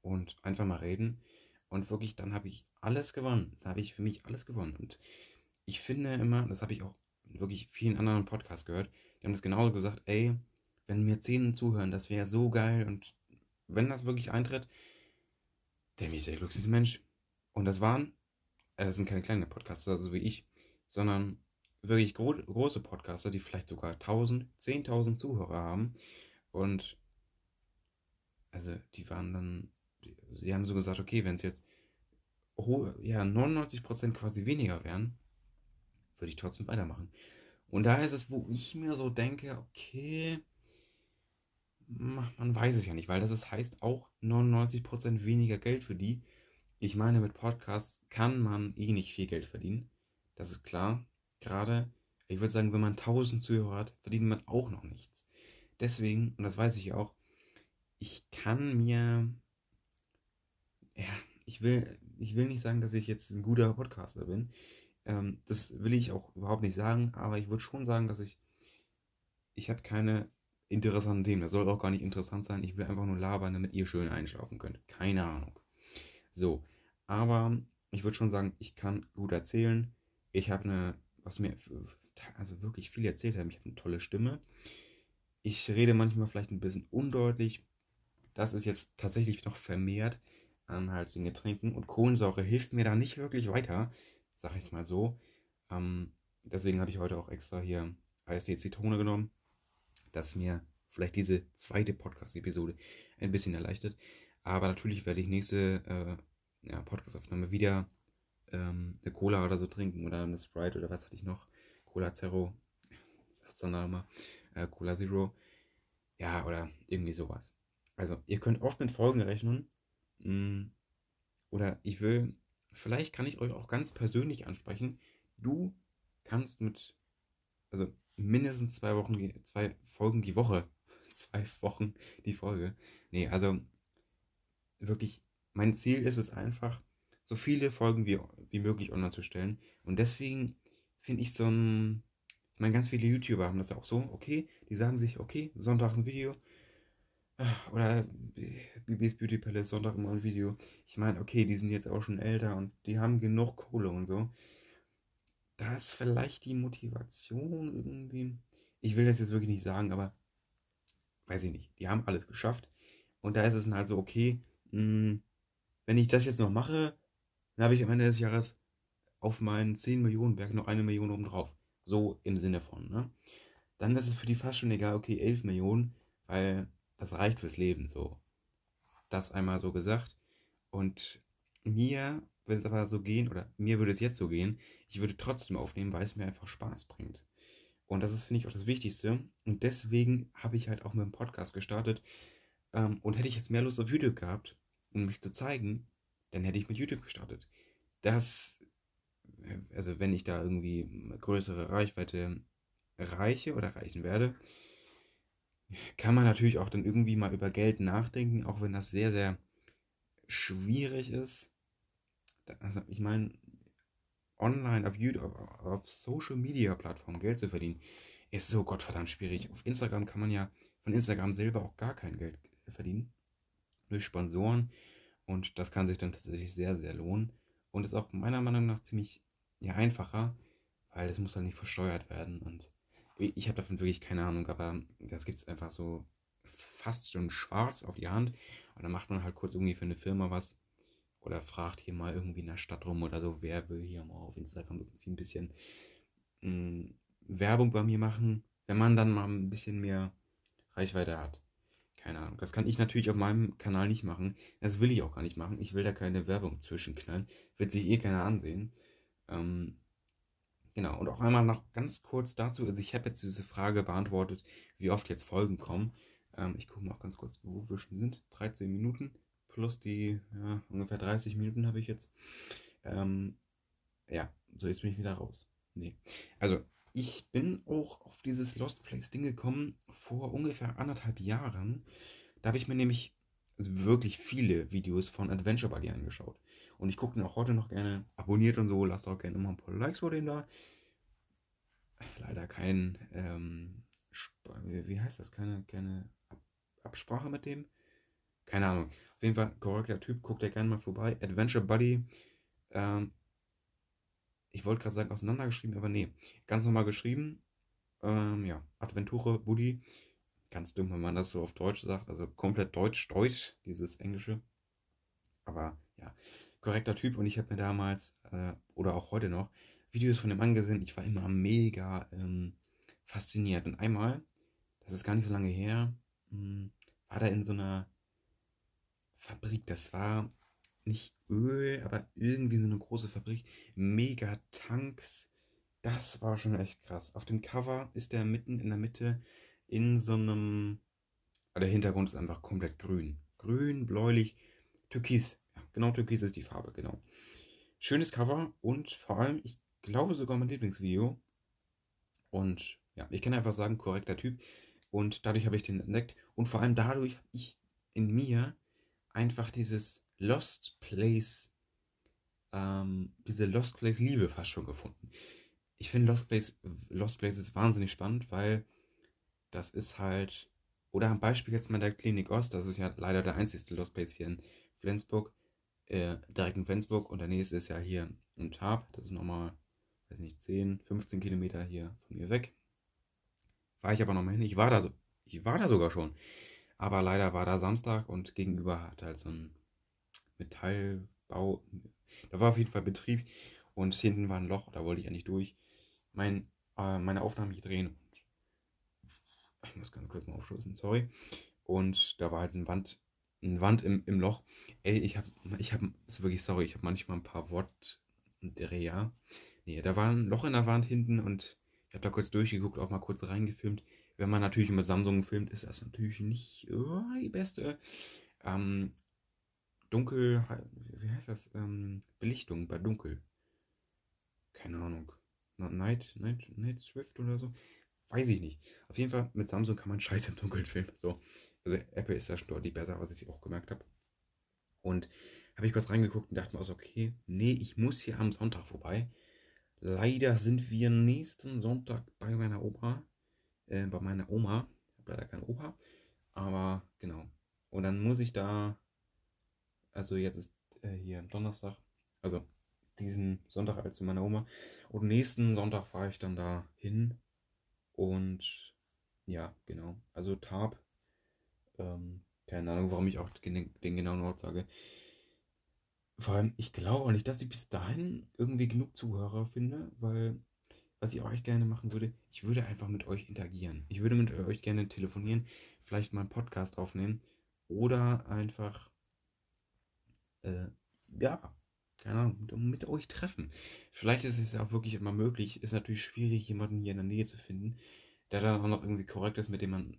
und einfach mal reden. Und wirklich, dann habe ich alles gewonnen. Da habe ich für mich alles gewonnen. Und ich finde immer, das habe ich auch wirklich vielen anderen Podcasts gehört, die haben das genauso gesagt, ey, wenn mir zehn zuhören, das wäre so geil. Und wenn das wirklich eintritt, der bin ich der glücklichste Mensch. Und das waren, äh, das sind keine kleinen Podcaster, so wie ich, sondern wirklich gro große Podcaster, die vielleicht sogar 1000, 10.000 Zuhörer haben. Und also die waren dann, die haben so gesagt, okay, wenn es jetzt hohe, ja, 99% quasi weniger wären, würde ich trotzdem weitermachen. Und da ist es, wo ich mir so denke, okay, man weiß es ja nicht, weil das ist, heißt auch 99% weniger Geld für die. Ich meine, mit Podcasts kann man eh nicht viel Geld verdienen. Das ist klar. Gerade, ich würde sagen, wenn man 1000 Zuhörer hat, verdient man auch noch nichts. Deswegen, und das weiß ich auch, ich kann mir, ja, ich will, ich will nicht sagen, dass ich jetzt ein guter Podcaster bin. Ähm, das will ich auch überhaupt nicht sagen, aber ich würde schon sagen, dass ich, ich habe keine interessanten Themen. Das soll auch gar nicht interessant sein. Ich will einfach nur labern, damit ihr schön einschlafen könnt. Keine Ahnung. So, aber ich würde schon sagen, ich kann gut erzählen. Ich habe eine, was mir also wirklich viel erzählt haben, ich habe eine tolle Stimme. Ich rede manchmal vielleicht ein bisschen undeutlich, das ist jetzt tatsächlich noch vermehrt an halt den Getränken und Kohlensäure hilft mir da nicht wirklich weiter, sag ich mal so. Ähm, deswegen habe ich heute auch extra hier Eistee Zitrone genommen, dass mir vielleicht diese zweite Podcast-Episode ein bisschen erleichtert. Aber natürlich werde ich nächste äh, ja, Podcast-Aufnahme wieder ähm, eine Cola oder so trinken oder eine Sprite oder was hatte ich noch? Cola Zero, sagt der Name, äh, Cola Zero. Ja, oder irgendwie sowas. Also, ihr könnt oft mit Folgen rechnen. Mh, mm, oder ich will, vielleicht kann ich euch auch ganz persönlich ansprechen. Du kannst mit, also mindestens zwei Wochen, zwei Folgen die Woche, zwei Wochen die Folge. Nee, also wirklich, mein Ziel ist es einfach, so viele Folgen wie, wie möglich online zu stellen. Und deswegen finde ich so ein, ich meine, ganz viele YouTuber haben das ja auch so, okay, die sagen sich, okay, Sonntag ein Video. Oder Bibis Beauty Palace, Sonntag immer ein Video. Ich meine, okay, die sind jetzt auch schon älter und die haben genug Kohle und so. Da ist vielleicht die Motivation irgendwie. Ich will das jetzt wirklich nicht sagen, aber weiß ich nicht. Die haben alles geschafft. Und da ist es dann halt so, okay, mh, hm, wenn ich das jetzt noch mache, dann habe ich am Ende des Jahres auf meinen 10 Millionen Berg noch eine Million oben drauf. So im Sinne von, ne? Dann ist es für die fast schon egal, okay, 11 Millionen, weil das reicht fürs Leben, so. Das einmal so gesagt. Und mir würde es aber so gehen, oder mir würde es jetzt so gehen, ich würde trotzdem aufnehmen, weil es mir einfach Spaß bringt. Und das ist, finde ich, auch das Wichtigste. Und deswegen habe ich halt auch mit dem Podcast gestartet. Ähm, und hätte ich jetzt mehr Lust auf YouTube gehabt, um mich zu zeigen, dann hätte ich mit YouTube gestartet. Das, äh, also wenn ich da irgendwie größere Reichweite erreiche oder erreichen werde, kann man natürlich auch dann irgendwie mal über Geld nachdenken, auch wenn das sehr, sehr schwierig ist. Also ich meine, online auf YouTube, auf Social Media Plattformen Geld zu verdienen, ist so gottverdammt schwierig. Auf Instagram kann man ja von Instagram selber auch gar kein Geld verdienen. Durch Sponsoren und das kann sich dann tatsächlich sehr, sehr lohnen. Und ist auch meiner Meinung nach ziemlich ja, einfacher, weil es muss halt nicht versteuert werden. Und ich habe davon wirklich keine Ahnung, aber das gibt es einfach so fast schon schwarz auf die Hand. Und dann macht man halt kurz irgendwie für eine Firma was oder fragt hier mal irgendwie in der Stadt rum oder so, wer will hier mal auf Instagram irgendwie ein bisschen mh, hm, Werbung bei mir machen, wenn man dann mal ein bisschen mehr Reichweite hat. Keine Ahnung. Das kann ich natürlich auf meinem Kanal nicht machen. Das will ich auch gar nicht machen. Ich will da keine Werbung zwischenknallen. Wird sich eh keiner ansehen. Ähm, genau. Und auch einmal noch ganz kurz dazu. Also ich habe jetzt diese Frage beantwortet, wie oft jetzt Folgen kommen. Ähm, ich gucke mal auch ganz kurz, wo wir schon sind. 13 Minuten plus die ja, ungefähr 30 Minuten habe ich jetzt. Ähm, ja, so jetzt bin ich wieder raus. Nee. Also ich bin auch auf dieses Lost Place Ding gekommen vor ungefähr anderthalb Jahren. Da habe ich mir nämlich wirklich viele Videos von Adventure Buddy angeschaut. Und ich gucke den auch heute noch gerne. Abonniert und so, lasst auch gerne immer ein paar Likes vor dem da. Leider kein, ähm, wie heißt das? Keine, keine Absprache mit dem. Keine Ahnung. Auf jeden Fall korrekter Typ, guckt ja gerne mal vorbei. Adventure Buddy. Ähm, ich wollte gerade sagen auseinandergeschrieben, aber nee, ganz normal geschrieben. Ähm, ja, Adventure Buddy. Ganz dumm, wenn man das so auf Deutsch sagt, also komplett Deutsch-Deutsch, dieses Englische. Aber ja, korrekter Typ und ich habe mir damals äh, oder auch heute noch Videos von dem angesehen. Ich war immer mega ähm, fasziniert. Und einmal, das ist gar nicht so lange her, mh, hm, war da in so einer Fabrik. Das war nicht Öl, aber irgendwie so eine große Fabrik. Mega Tanks. Das war schon echt krass. Auf dem Cover ist der mitten in der Mitte in so einem. Der Hintergrund ist einfach komplett grün. Grün, bläulich, türkis. Genau, türkis ist die Farbe, genau. Schönes Cover und vor allem, ich glaube sogar mein Lieblingsvideo. Und ja, ich kann einfach sagen, korrekter Typ. Und dadurch habe ich den entdeckt. Und vor allem dadurch habe ich in mir einfach dieses Lost Place, ähm, diese Lost Place Liebe fast schon gefunden. Ich finde Lost Place, Lost Place ist wahnsinnig spannend, weil das ist halt, oder am Beispiel jetzt mal der Klinik Ost, das ist ja leider der einzigste Lost Place hier in Flensburg, äh, direkt in Flensburg und der nächste ist ja hier in Tarp, das ist nochmal, weiß nicht, 10, 15 Kilometer hier von mir weg. War ich aber nochmal hin, ich war da so, ich war da sogar schon. Aber leider war da Samstag und gegenüber hat halt so ein Metallbau. Da war auf jeden Fall Betrieb und hinten war ein Loch, da wollte ich ja nicht durch. Mein, äh, meine Aufnahmen hier drehen. Ich muss ganz kurz mal aufstoßen, sorry. Und da war halt eine Wand, eine Wand im, im Loch. Ey, ich hab, ich hab, ist wirklich sorry, ich habe manchmal ein paar Wortdreher. Nee, da war ein Loch in der Wand hinten und ich habe da kurz durchgeguckt, auch mal kurz reingefilmt. Wenn man natürlich mit Samsung filmt, ist das natürlich nicht oh, die beste ähm, Dunkel, wie heißt das? Ähm, Belichtung bei Dunkel. Keine Ahnung. Night, Night, Night Swift oder so. Weiß ich nicht. Auf jeden Fall, mit Samsung kann man scheiße im Dunkeln filmen. So. Also Apple ist da schon deutlich besser, was ich auch gemerkt habe. Und habe ich kurz reingeguckt und dachte mir so, okay, nee, ich muss hier am Sonntag vorbei. Leider sind wir nächsten Sonntag bei meiner Opa. Äh, bei meiner Oma. Ich habe leider keine Opa. Aber genau. Und dann muss ich da. Also jetzt ist äh, hier Donnerstag. Also diesen Sonntag als zu meiner Oma. Und nächsten Sonntag fahre ich dann da hin. Und ja, genau. Also Tab. Ähm, keine Ahnung, warum ich auch den, genauen Ort sage. Vor allem, ich glaube auch nicht, dass ich bis dahin irgendwie genug Zuhörer finde, weil was ich auch echt gerne machen würde, ich würde einfach mit euch interagieren. Ich würde mit euch gerne telefonieren, vielleicht mal einen Podcast aufnehmen oder einfach, äh, ja, keine Ahnung, mit, mit, euch treffen. Vielleicht ist es ja auch wirklich immer möglich. Ist natürlich schwierig, jemanden hier in der Nähe zu finden, der dann auch noch irgendwie korrekt ist, mit dem man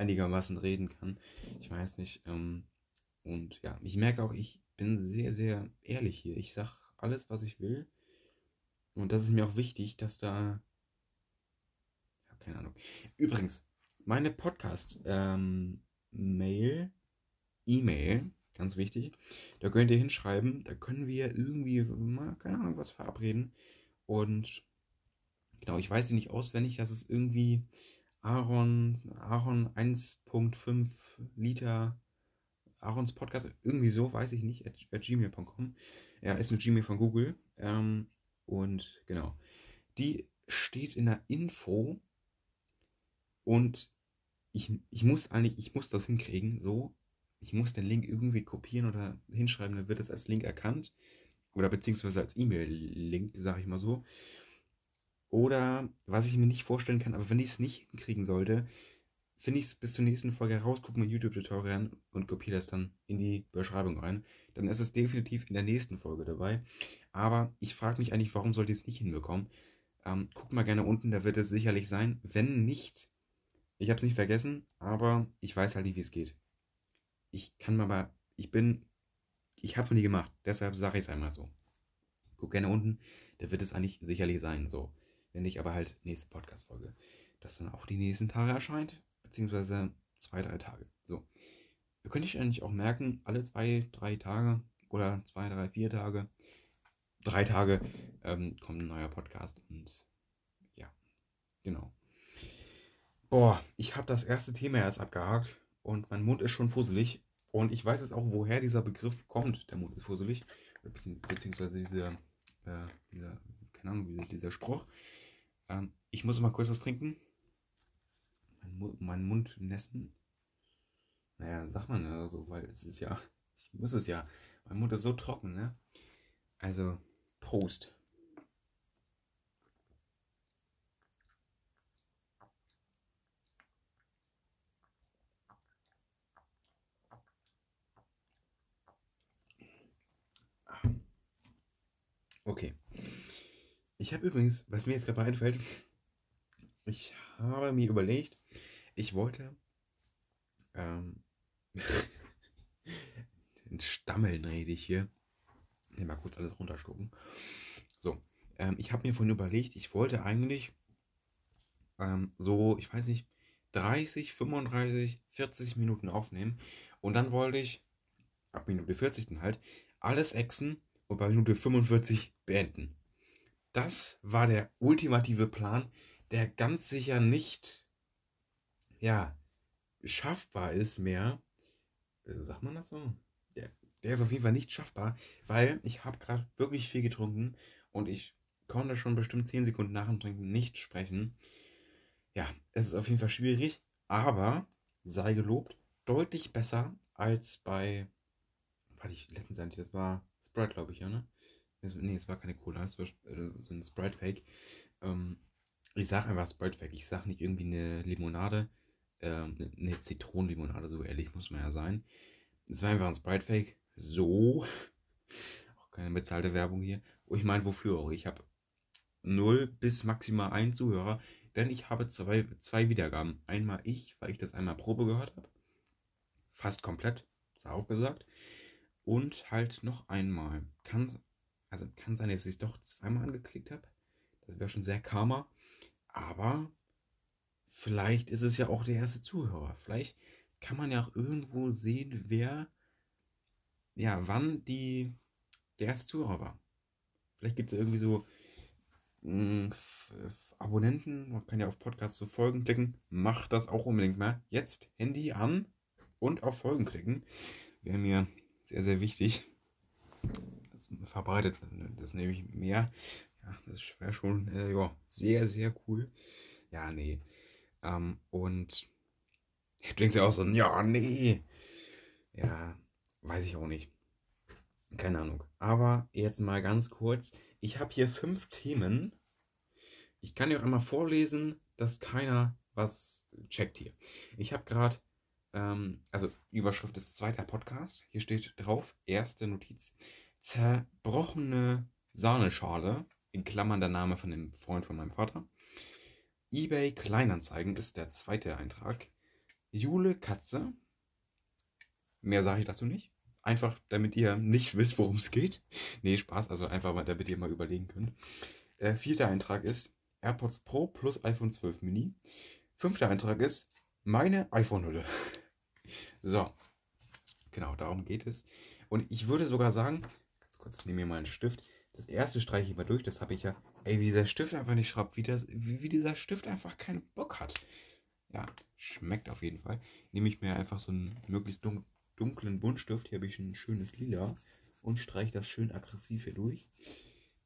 einigermaßen reden kann. Ich weiß nicht. Ähm, und ja, ich merke auch, ich bin sehr, sehr ehrlich hier. Ich sage alles, was ich will. Und das ist mir auch wichtig, dass da. Ja, keine Ahnung. Übrigens, meine Podcast-Mail, ähm, E-Mail, ganz wichtig, da könnt ihr hinschreiben, da können wir irgendwie mal, keine Ahnung, was verabreden. Und genau, ich weiß sie nicht auswendig, das ist irgendwie Aaron, Aaron 1.5 Liter Aarons Podcast, irgendwie so, weiß ich nicht, at, at gmail.com. Ja, ist mit Gmail von Google. Ähm, und genau. Die steht in der Info und ich, ich muss eigentlich, ich muss das hinkriegen, so. Ich muss den Link irgendwie kopieren oder hinschreiben, dann wird es als Link erkannt. Oder beziehungsweise als E-Mail-Link, sage ich mal so. Oder was ich mir nicht vorstellen kann, aber wenn ich es nicht hinkriegen sollte, finde ich es bis zur nächsten Folge heraus, gucke mir YouTube-Tutorial an und kopiere das dann in die Beschreibung rein. Dann ist es definitiv in der nächsten Folge dabei. Aber ich frage mich eigentlich, warum sollte ich es nicht hinbekommen? Ähm, guckt mal gerne unten, da wird es sicherlich sein. Wenn nicht, ich habe es nicht vergessen, aber ich weiß halt nicht, wie es geht. Ich kann mal, aber, ich bin, ich habe es noch nie gemacht, deshalb sage ich es einmal so. Guck gerne unten, da wird es eigentlich sicherlich sein, so. Wenn nicht, aber halt nächste Podcast-Folge, das dann auch die nächsten Tage erscheint beziehungsweise zwei, drei Tage. So. Ihr könnt euch eigentlich auch merken, alle zwei, drei Tage oder zwei, drei, vier Tage, drei Tage ähm, kommt ein neuer Podcast und ja, genau. Boah, ich habe das erste Thema erst abgehakt und mein Mund ist schon fusselig und ich weiß jetzt auch, woher dieser Begriff kommt, der Mund ist fusselig, beziehungsweise diese, äh, dieser, keine Ahnung, dieser Spruch. Ähm, ich muss mal kurz was trinken mein, meinen Mund nässen. Naja, sagt man ja so, weil es ist ja, ich muss es ja. Mein Mund ist so trocken, ne? Also, Prost. Okay. Ich habe übrigens, was mir jetzt gerade einfällt, ich habe mir überlegt, ich wollte ähm, in Stammeln rede ich hier. Ich mal kurz alles runterschlucken. So, ähm, ich habe mir vorhin überlegt, ich wollte eigentlich ähm, so, ich weiß nicht, 30, 35, 40 Minuten aufnehmen. Und dann wollte ich, ab Minute 40 dann halt, alles exen und bei Minute 45 beenden. Das war der ultimative Plan, der ganz sicher nicht ja, schaffbar ist mehr. Äh, sagt man das so? Der, der ist auf jeden Fall nicht schaffbar, weil ich habe gerade wirklich viel getrunken und ich konnte schon bestimmt 10 Sekunden nach dem Trinken nicht sprechen. Ja, es ist auf jeden Fall schwierig, aber sei gelobt, deutlich besser als bei. Warte, ich letztens eigentlich, das war Sprite, glaube ich, ja, ne? Nee, es war keine Cola, es war äh, so ein Sprite-Fake. Ähm, ich sage einfach Sprite-Fake, ich sage nicht irgendwie eine Limonade ähm, eine Zitronenlimonade, so ehrlich muss man ja sein. Es war einfach ein Sprite-Fake. So. Auch keine bezahlte Werbung hier. Oh, ich meine, wofür auch? Ich habe 0 bis maximal 1 Zuhörer, denn ich habe zwei, zwei Wiedergaben. Einmal ich, weil ich das einmal Probe gehört habe. Fast komplett, ist auch gesagt. Und halt noch einmal. Kann, also kann sein, dass ich es doch zweimal angeklickt habe. Das wäre schon sehr karma. Aber vielleicht ist es ja auch der erste Zuhörer. Vielleicht kann man ja auch irgendwo sehen, wer, ja, wann die, der erste Zuhörer war. Vielleicht gibt es irgendwie so mh, mm, Abonnenten, man kann ja auf Podcasts zu Folgen klicken. Macht das auch unbedingt mal. Jetzt Handy an und auf Folgen klicken. Wäre mir sehr, sehr wichtig. Verbreitet das nehme ich mehr. Ja, das wäre schon äh, ja, sehr, sehr cool. Ja, nee. Ähm, und du denkst ja auch so, ja, nee. Ja, weiß ich auch nicht. Keine Ahnung. Aber jetzt mal ganz kurz. Ich habe hier fünf Themen. Ich kann dir auch einmal vorlesen, dass keiner was checkt hier. Ich habe gerade, ähm, also Überschrift ist zweiter Podcast. Hier steht drauf, erste Notiz. Zerbrochene Sahneschale, in Klammern der Name von dem Freund von meinem Vater eBay Kleinanzeigen ist der zweite Eintrag. Jule Katze. Mehr sage ich dazu nicht. Einfach, damit ihr nicht wisst, worum es geht. Nee, Spaß, also einfach mal, damit ihr mal überlegen könnt. Äh, vierter Eintrag ist AirPods Pro plus iPhone 12 Mini. Fünfter Eintrag ist meine iPhone-Hülle. so, genau, darum geht es. Und ich würde sogar sagen, kurz, nehme mir mal einen Stift. Das erste streiche ich mal durch, das habe ich ja. Ey, wie dieser Stift einfach nicht schraubt, wie, das, wie, wie dieser Stift einfach keinen Bock hat. Ja, schmeckt auf jeden Fall. Nehme ich mir einfach so einen möglichst dun dunklen Buntstift. Hier habe ich ein schönes Lila und streiche das schön aggressiv hier durch.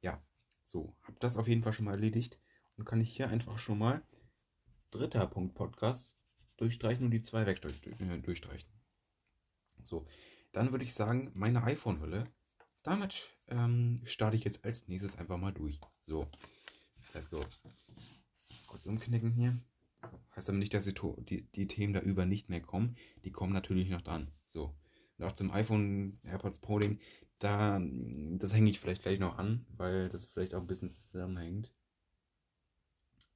Ja, so, habe das auf jeden Fall schon mal erledigt und kann ich hier einfach schon mal dritter Punkt Podcast durchstreichen und die zwei weg äh, durchstreichen. So, dann würde ich sagen, meine iPhone-Hülle damit ähm, starte ich jetzt als nächstes einfach mal durch. So, let's go. Kurz umknicken hier. Heißt aber nicht, dass die, die, Themen da über nicht mehr kommen. Die kommen natürlich noch dran. So. Und auch zum iPhone AirPods Pro Ding, da, das hänge ich vielleicht gleich noch an, weil das vielleicht auch ein bisschen zusammenhängt.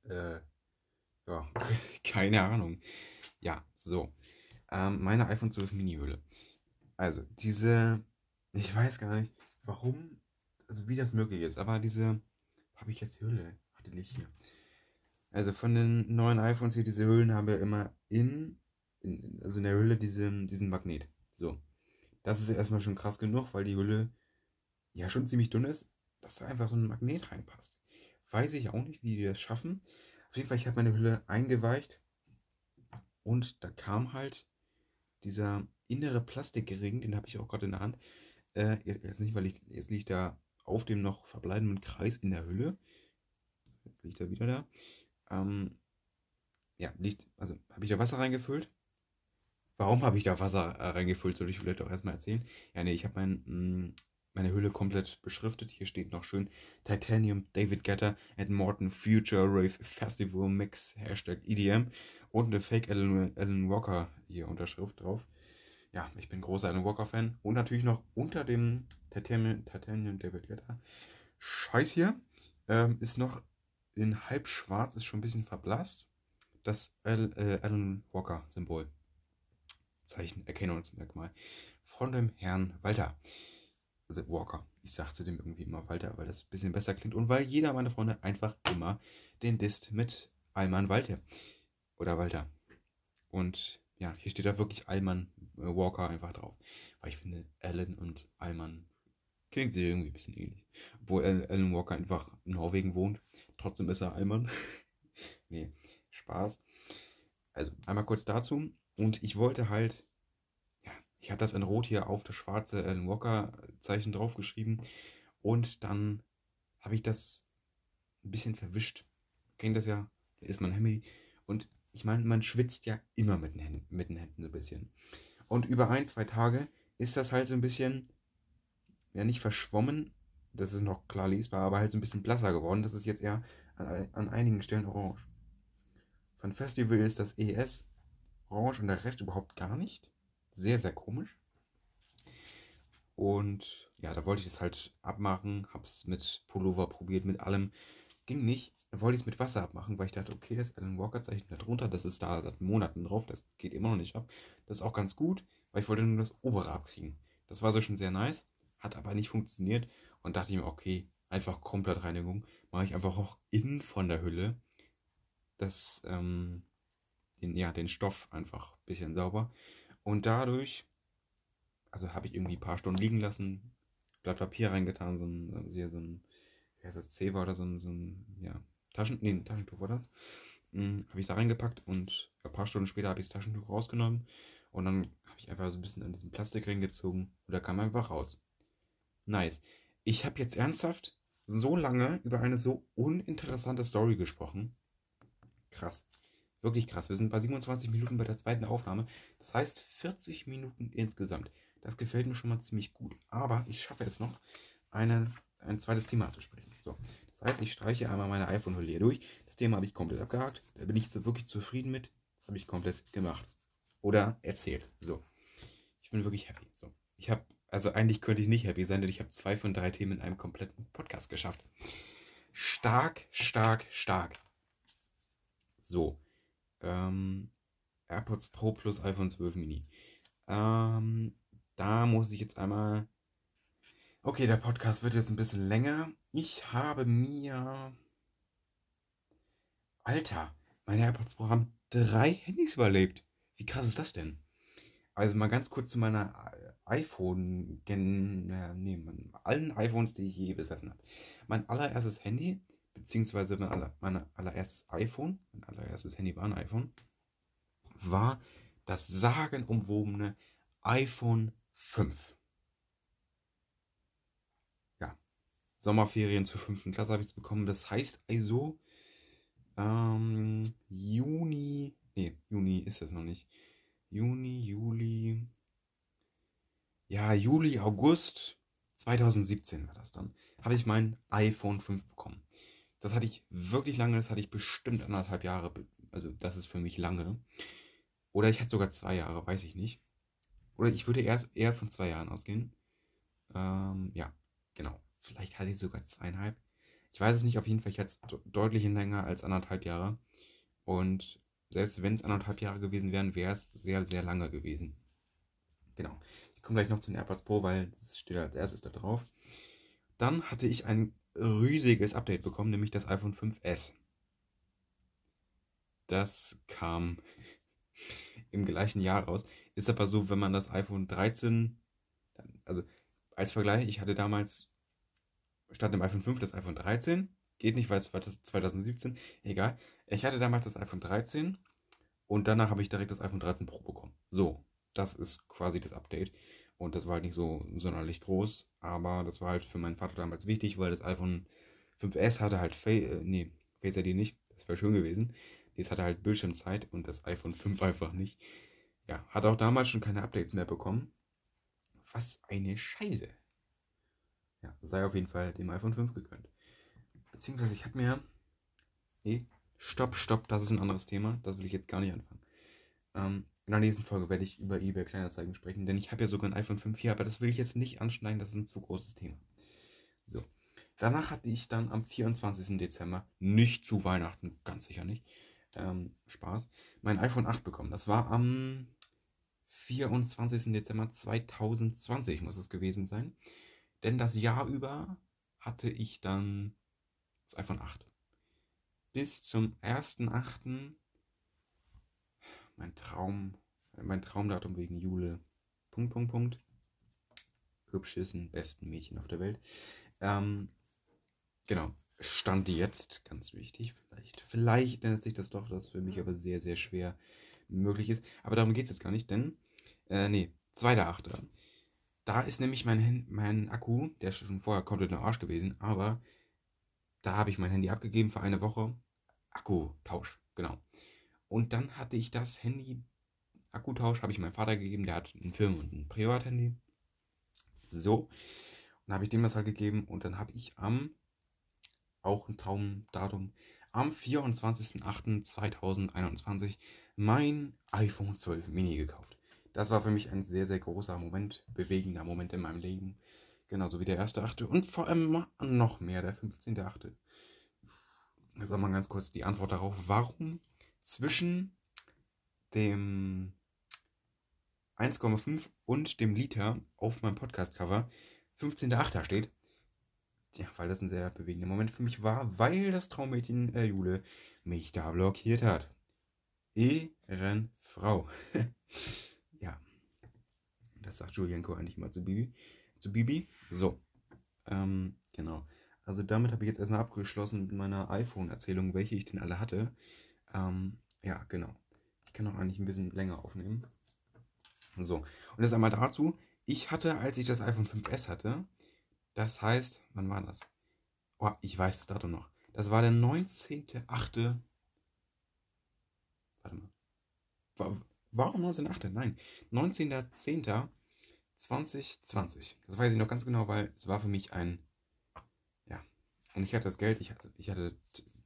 Äh, ja, keine Ahnung. Ja, so. Ähm, meine iPhone 12 Mini-Hülle. Also, diese ich weiß gar nicht, warum, also wie das möglich ist, aber diese, habe ich jetzt die Hülle? Ach, die hier. Also von den neuen iPhones hier, diese Hüllen haben wir immer in, in, also in der Hülle diesen, diesen Magnet. So. Das ist erstmal schon krass genug, weil die Hülle ja schon ziemlich dünn ist, dass da einfach so ein Magnet reinpasst. Weiß ich auch nicht, wie die das schaffen. Auf jeden Fall, ich habe meine Hülle eingeweicht und da kam halt dieser innere Plastikring, den habe ich auch gerade in der Hand, äh, jetzt nicht, weil ich jetzt liegt da auf dem noch verbleibenden Kreis in der Hülle. Jetzt liegt er wieder da. Ähm, ja, liegt, also habe ich da Wasser reingefüllt. Warum habe ich da Wasser äh, reingefüllt? Soll ich vielleicht auch erstmal erzählen? Ja, nee, ich habe mein, mm, meine Hülle komplett beschriftet. Hier steht noch schön Titanium, David Guetta and Morton Future Rave Festival Mix, Hashtag EDM und eine Fake Alan, Alan Walker hier Unterschrift drauf ja, ich bin großer Alan Walker-Fan. Und natürlich noch unter dem Titanium, David Guetta. Scheiß hier. Ähm, ist noch in halb schwarz, ist schon ein bisschen verblasst. Das äh, Alan Walker-Symbol. Zeichen, Erkennungsmerkmal. Von dem Herrn Walter. Also Walker. Ich sage zu dem irgendwie immer Walter, weil das ein bisschen besser klingt. Und weil jeder meiner Freunde einfach immer den Dist mit Alman Walter. Oder Walter. Und ja, hier steht da wirklich Alman äh, Walker einfach drauf. Weil ich finde, Alan und Alman klingt sie irgendwie ein bisschen ähnlich. Obwohl Alan Walker einfach in Norwegen wohnt. Trotzdem ist er Alman. nee, Spaß. Also einmal kurz dazu. Und ich wollte halt, ja, ich habe das in Rot hier auf das schwarze Alan Walker Zeichen draufgeschrieben. Und dann habe ich das ein bisschen verwischt. Kennt das ja? Da ist mein Handy. Und ich meine, man schwitzt ja immer mit den, Händen, mit den Händen so ein bisschen. Und über ein, zwei Tage ist das halt so ein bisschen, ja nicht verschwommen, das ist noch klar lesbar, aber halt so ein bisschen blasser geworden. Das ist jetzt eher an, an einigen Stellen orange. Von Festival ist das ES. orange und der Rest überhaupt gar nicht. Sehr, sehr komisch. Und ja, da wollte ich es halt abmachen, hab's mit Pullover probiert, mit allem. Ging nicht. Dann wollte ich es mit Wasser abmachen, weil ich dachte, okay, das Alan Walker Zeichen da drunter, das ist da seit Monaten drauf, das geht immer noch nicht ab. Das ist auch ganz gut, weil ich wollte nur das obere abkriegen. Das war so schon sehr nice, hat aber nicht funktioniert und dachte ich mir, okay, einfach komplett Reinigung. Mache ich einfach auch innen von der Hülle das, ähm, den, ja, den Stoff einfach ein bisschen sauber. Und dadurch, also habe ich irgendwie ein paar Stunden liegen lassen, Blatt Papier reingetan, so ein, so ein, das, Zewa oder so ein, so ein, ja, Taschen, nee, ein Taschentuch war das. Hm, habe ich da reingepackt und ein paar Stunden später habe ich das Taschentuch rausgenommen und dann habe ich einfach so ein bisschen an diesen Plastikring gezogen und da kam einfach raus. Nice. Ich habe jetzt ernsthaft so lange über eine so uninteressante Story gesprochen. Krass. Wirklich krass. Wir sind bei 27 Minuten bei der zweiten Aufnahme. Das heißt 40 Minuten insgesamt. Das gefällt mir schon mal ziemlich gut. Aber ich schaffe es noch, eine, ein zweites Thema zu sprechen. So. Das heißt, ich streiche einmal meine iPhone-Hülle hier durch. Das Thema habe ich komplett abgehakt. Da bin ich wirklich zufrieden mit. Das habe ich komplett gemacht. Oder erzählt. So. Ich bin wirklich happy. So. Ich habe, also eigentlich könnte ich nicht happy sein, denn ich habe zwei von drei Themen in einem kompletten Podcast geschafft. Stark, stark, stark. So. Ähm, AirPods Pro plus iPhone 12 Mini. Ähm, da muss ich jetzt einmal. Okay, der Podcast wird jetzt ein bisschen länger. Ich habe mir. Alter, meine AirPods Pro haben drei Handys überlebt. Wie krass ist das denn? Also mal ganz kurz zu meiner iPhone, gen, äh, nee, allen iPhones, die ich je besessen habe. Mein allererstes Handy, beziehungsweise mein, aller, mein allererstes iPhone, mein allererstes Handy war ein iPhone, war das sagenumwobene iPhone 5. Ja, Sommerferien zur 5. Klasse habe ich es bekommen. Das heißt also, ähm, Juni, nee, Juni ist es noch nicht. Juni, Juli, ja, Juli, August 2017 war das dann, habe ich mein iPhone 5 bekommen. Das hatte ich wirklich lange, das hatte ich bestimmt anderthalb Jahre, also das ist für mich lange. Oder ich hatte sogar zwei Jahre, weiß ich nicht. Oder ich würde erst eher von zwei Jahren ausgehen. Ähm, ja, genau. Vielleicht hatte ich sogar zweieinhalb. Ich weiß es nicht, auf jeden Fall, es deutlich länger als anderthalb Jahre. Und selbst wenn es anderthalb Jahre gewesen wären, wäre es sehr, sehr lange gewesen. Genau. Ich komme gleich noch zu den AirPods Pro, weil das steht als erstes da drauf. Dann hatte ich ein riesiges Update bekommen, nämlich das iPhone 5S. Das kam im gleichen Jahr raus. Ist aber so, wenn man das iPhone 13, also als Vergleich, ich hatte damals statt dem iPhone 5 das iPhone 13. Geht nicht, weil es war das 2017. Egal. Ich hatte damals das iPhone 13 und danach habe ich direkt das iPhone 13 Pro bekommen. So, das ist quasi das Update. Und das war halt nicht so sonderlich groß, aber das war halt für meinen Vater damals wichtig, weil das iPhone 5S hatte halt Fa äh, nee, Face ID nicht. Das wäre schön gewesen. Es hatte halt Bildschirmzeit und das iPhone 5 einfach nicht. Ja, hat auch damals schon keine Updates mehr bekommen. Was eine Scheiße. Ja, sei auf jeden Fall dem iPhone 5 gegönnt. Beziehungsweise ich habe mir. Nee, stopp, stopp, das ist ein anderes Thema. Das will ich jetzt gar nicht anfangen. Ähm, in der nächsten Folge werde ich über eBay Kleinanzeigen sprechen, denn ich habe ja sogar ein iPhone 5 hier, aber das will ich jetzt nicht anschneiden, das ist ein zu großes Thema. So. Danach hatte ich dann am 24. Dezember, nicht zu Weihnachten, ganz sicher nicht, ähm, Spaß, mein iPhone 8 bekommen. Das war am 24. Dezember 2020 muss es gewesen sein. Denn das Jahr über hatte ich dann das iPhone 8. Bis zum 1.8 mein Traum, mein Traumdatum wegen Jule. Punkt, Punkt, Punkt. Hübschesten, besten Mädchen auf der Welt. Ähm, genau. Stand jetzt, ganz wichtig, vielleicht, vielleicht nennt sich das doch, das für mich aber sehr, sehr schwer möglich ist. Aber darum geht es jetzt gar nicht, denn, äh, nee, 2.8. Da ist nämlich mein, mein Akku, der ist schon vorher komplett im Arsch gewesen, aber da habe ich mein Handy abgegeben für eine Woche. Akkutausch, genau. Und dann hatte ich das Handy, Akkutausch, habe ich meinem Vater gegeben, der hat ein Firmen- und ein Privathandy. So. Und habe ich dem das halt gegeben und dann habe ich am, auch ein Traumdatum, am 24.08.2021 mein iPhone 12 Mini gekauft. Das war für mich ein sehr, sehr großer Moment, bewegender Moment in meinem Leben. Genauso wie der erste Achte und vor allem noch mehr der 15.8. Sag mal ganz kurz die Antwort darauf, warum zwischen dem 1,5 und dem Liter auf meinem Podcast-Cover 15.8. steht. Ja, weil das ein sehr bewegender Moment für mich war, weil das Traummädchen äh, Jule mich da blockiert hat. Ehrenfrau. Das sagt Julienko eigentlich mal zu Bibi. Zu Bibi. So. Ähm, genau. Also damit habe ich jetzt erstmal abgeschlossen mit meiner iPhone-Erzählung, welche ich denn alle hatte. Ähm, ja, genau. Ich kann auch eigentlich ein bisschen länger aufnehmen. So, und jetzt einmal dazu. Ich hatte, als ich das iPhone 5S hatte, das heißt, wann war das? Oh, ich weiß das Datum noch. Das war der 19.8. Warte mal. Warum 19.8.? Nein, 19.10.2020. Das weiß ich noch ganz genau, weil es war für mich ein. Ja. Und ich hatte das Geld, ich hatte, ich hatte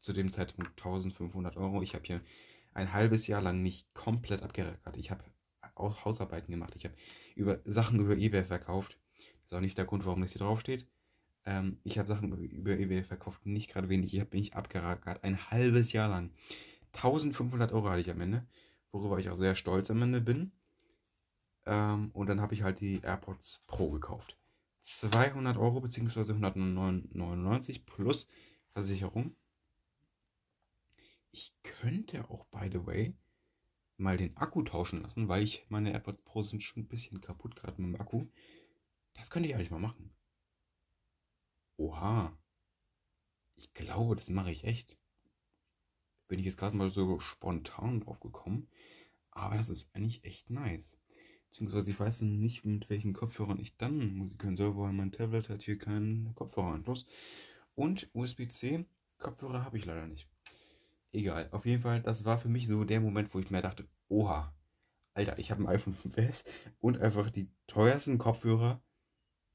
zu dem Zeitpunkt 1500 Euro. Ich habe hier ein halbes Jahr lang nicht komplett abgerackert. Ich habe auch Hausarbeiten gemacht. Ich habe über Sachen über eBay verkauft. Das ist auch nicht der Grund, warum das hier draufsteht. Ähm, ich habe Sachen über eBay verkauft, nicht gerade wenig. Ich habe mich abgerackert. Ein halbes Jahr lang. 1500 Euro hatte ich am Ende, worüber ich auch sehr stolz am Ende bin. Ähm, und dann habe ich halt die AirPods Pro gekauft. 200 Euro bzw. 199 plus Versicherung. Ich könnte auch, by the way, mal den Akku tauschen lassen, weil ich meine AirPods Pro sind schon ein bisschen kaputt gerade mit dem Akku. Das könnte ich eigentlich mal machen. Oha. Ich glaube, das mache ich echt. Bin ich jetzt gerade mal so spontan drauf gekommen. Aber das ist eigentlich echt nice. Beziehungsweise ich weiß nicht, mit welchen Kopfhörern ich dann Musik hören soll, weil mein Tablet hat hier keinen Kopfhöreranschluss. Und USB-C Kopfhörer habe ich leider nicht. Egal, auf jeden Fall, das war für mich so der Moment, wo ich mir dachte, oha, Alter, ich habe ein iPhone 5S und einfach die teuersten Kopfhörer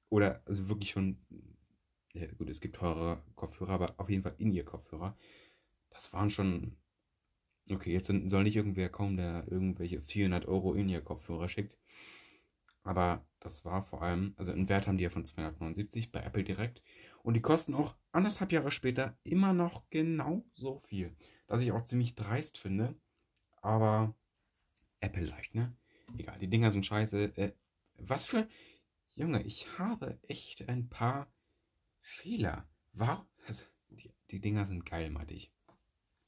oder also wirklich schon, ja gut, es gibt teure Kopfhörer, aber auf jeden Fall in ihr Kopfhörer. Das waren schon, okay, jetzt soll nicht irgendwer kommen, der irgendwelche 400 Euro in ihr Kopfhörer schickt. Aber das war vor allem, also einen Wert haben die ja von 279 bei Apple direkt. Und die kosten auch anderthalb Jahre später immer noch genau so viel das ich auch ziemlich dreist finde. Aber Apple-like, ne? Egal, die Dinger sind scheiße. Äh, was für. Junge, ich habe echt ein paar Fehler. Warum? Also, die, die Dinger sind geil, meinte ich.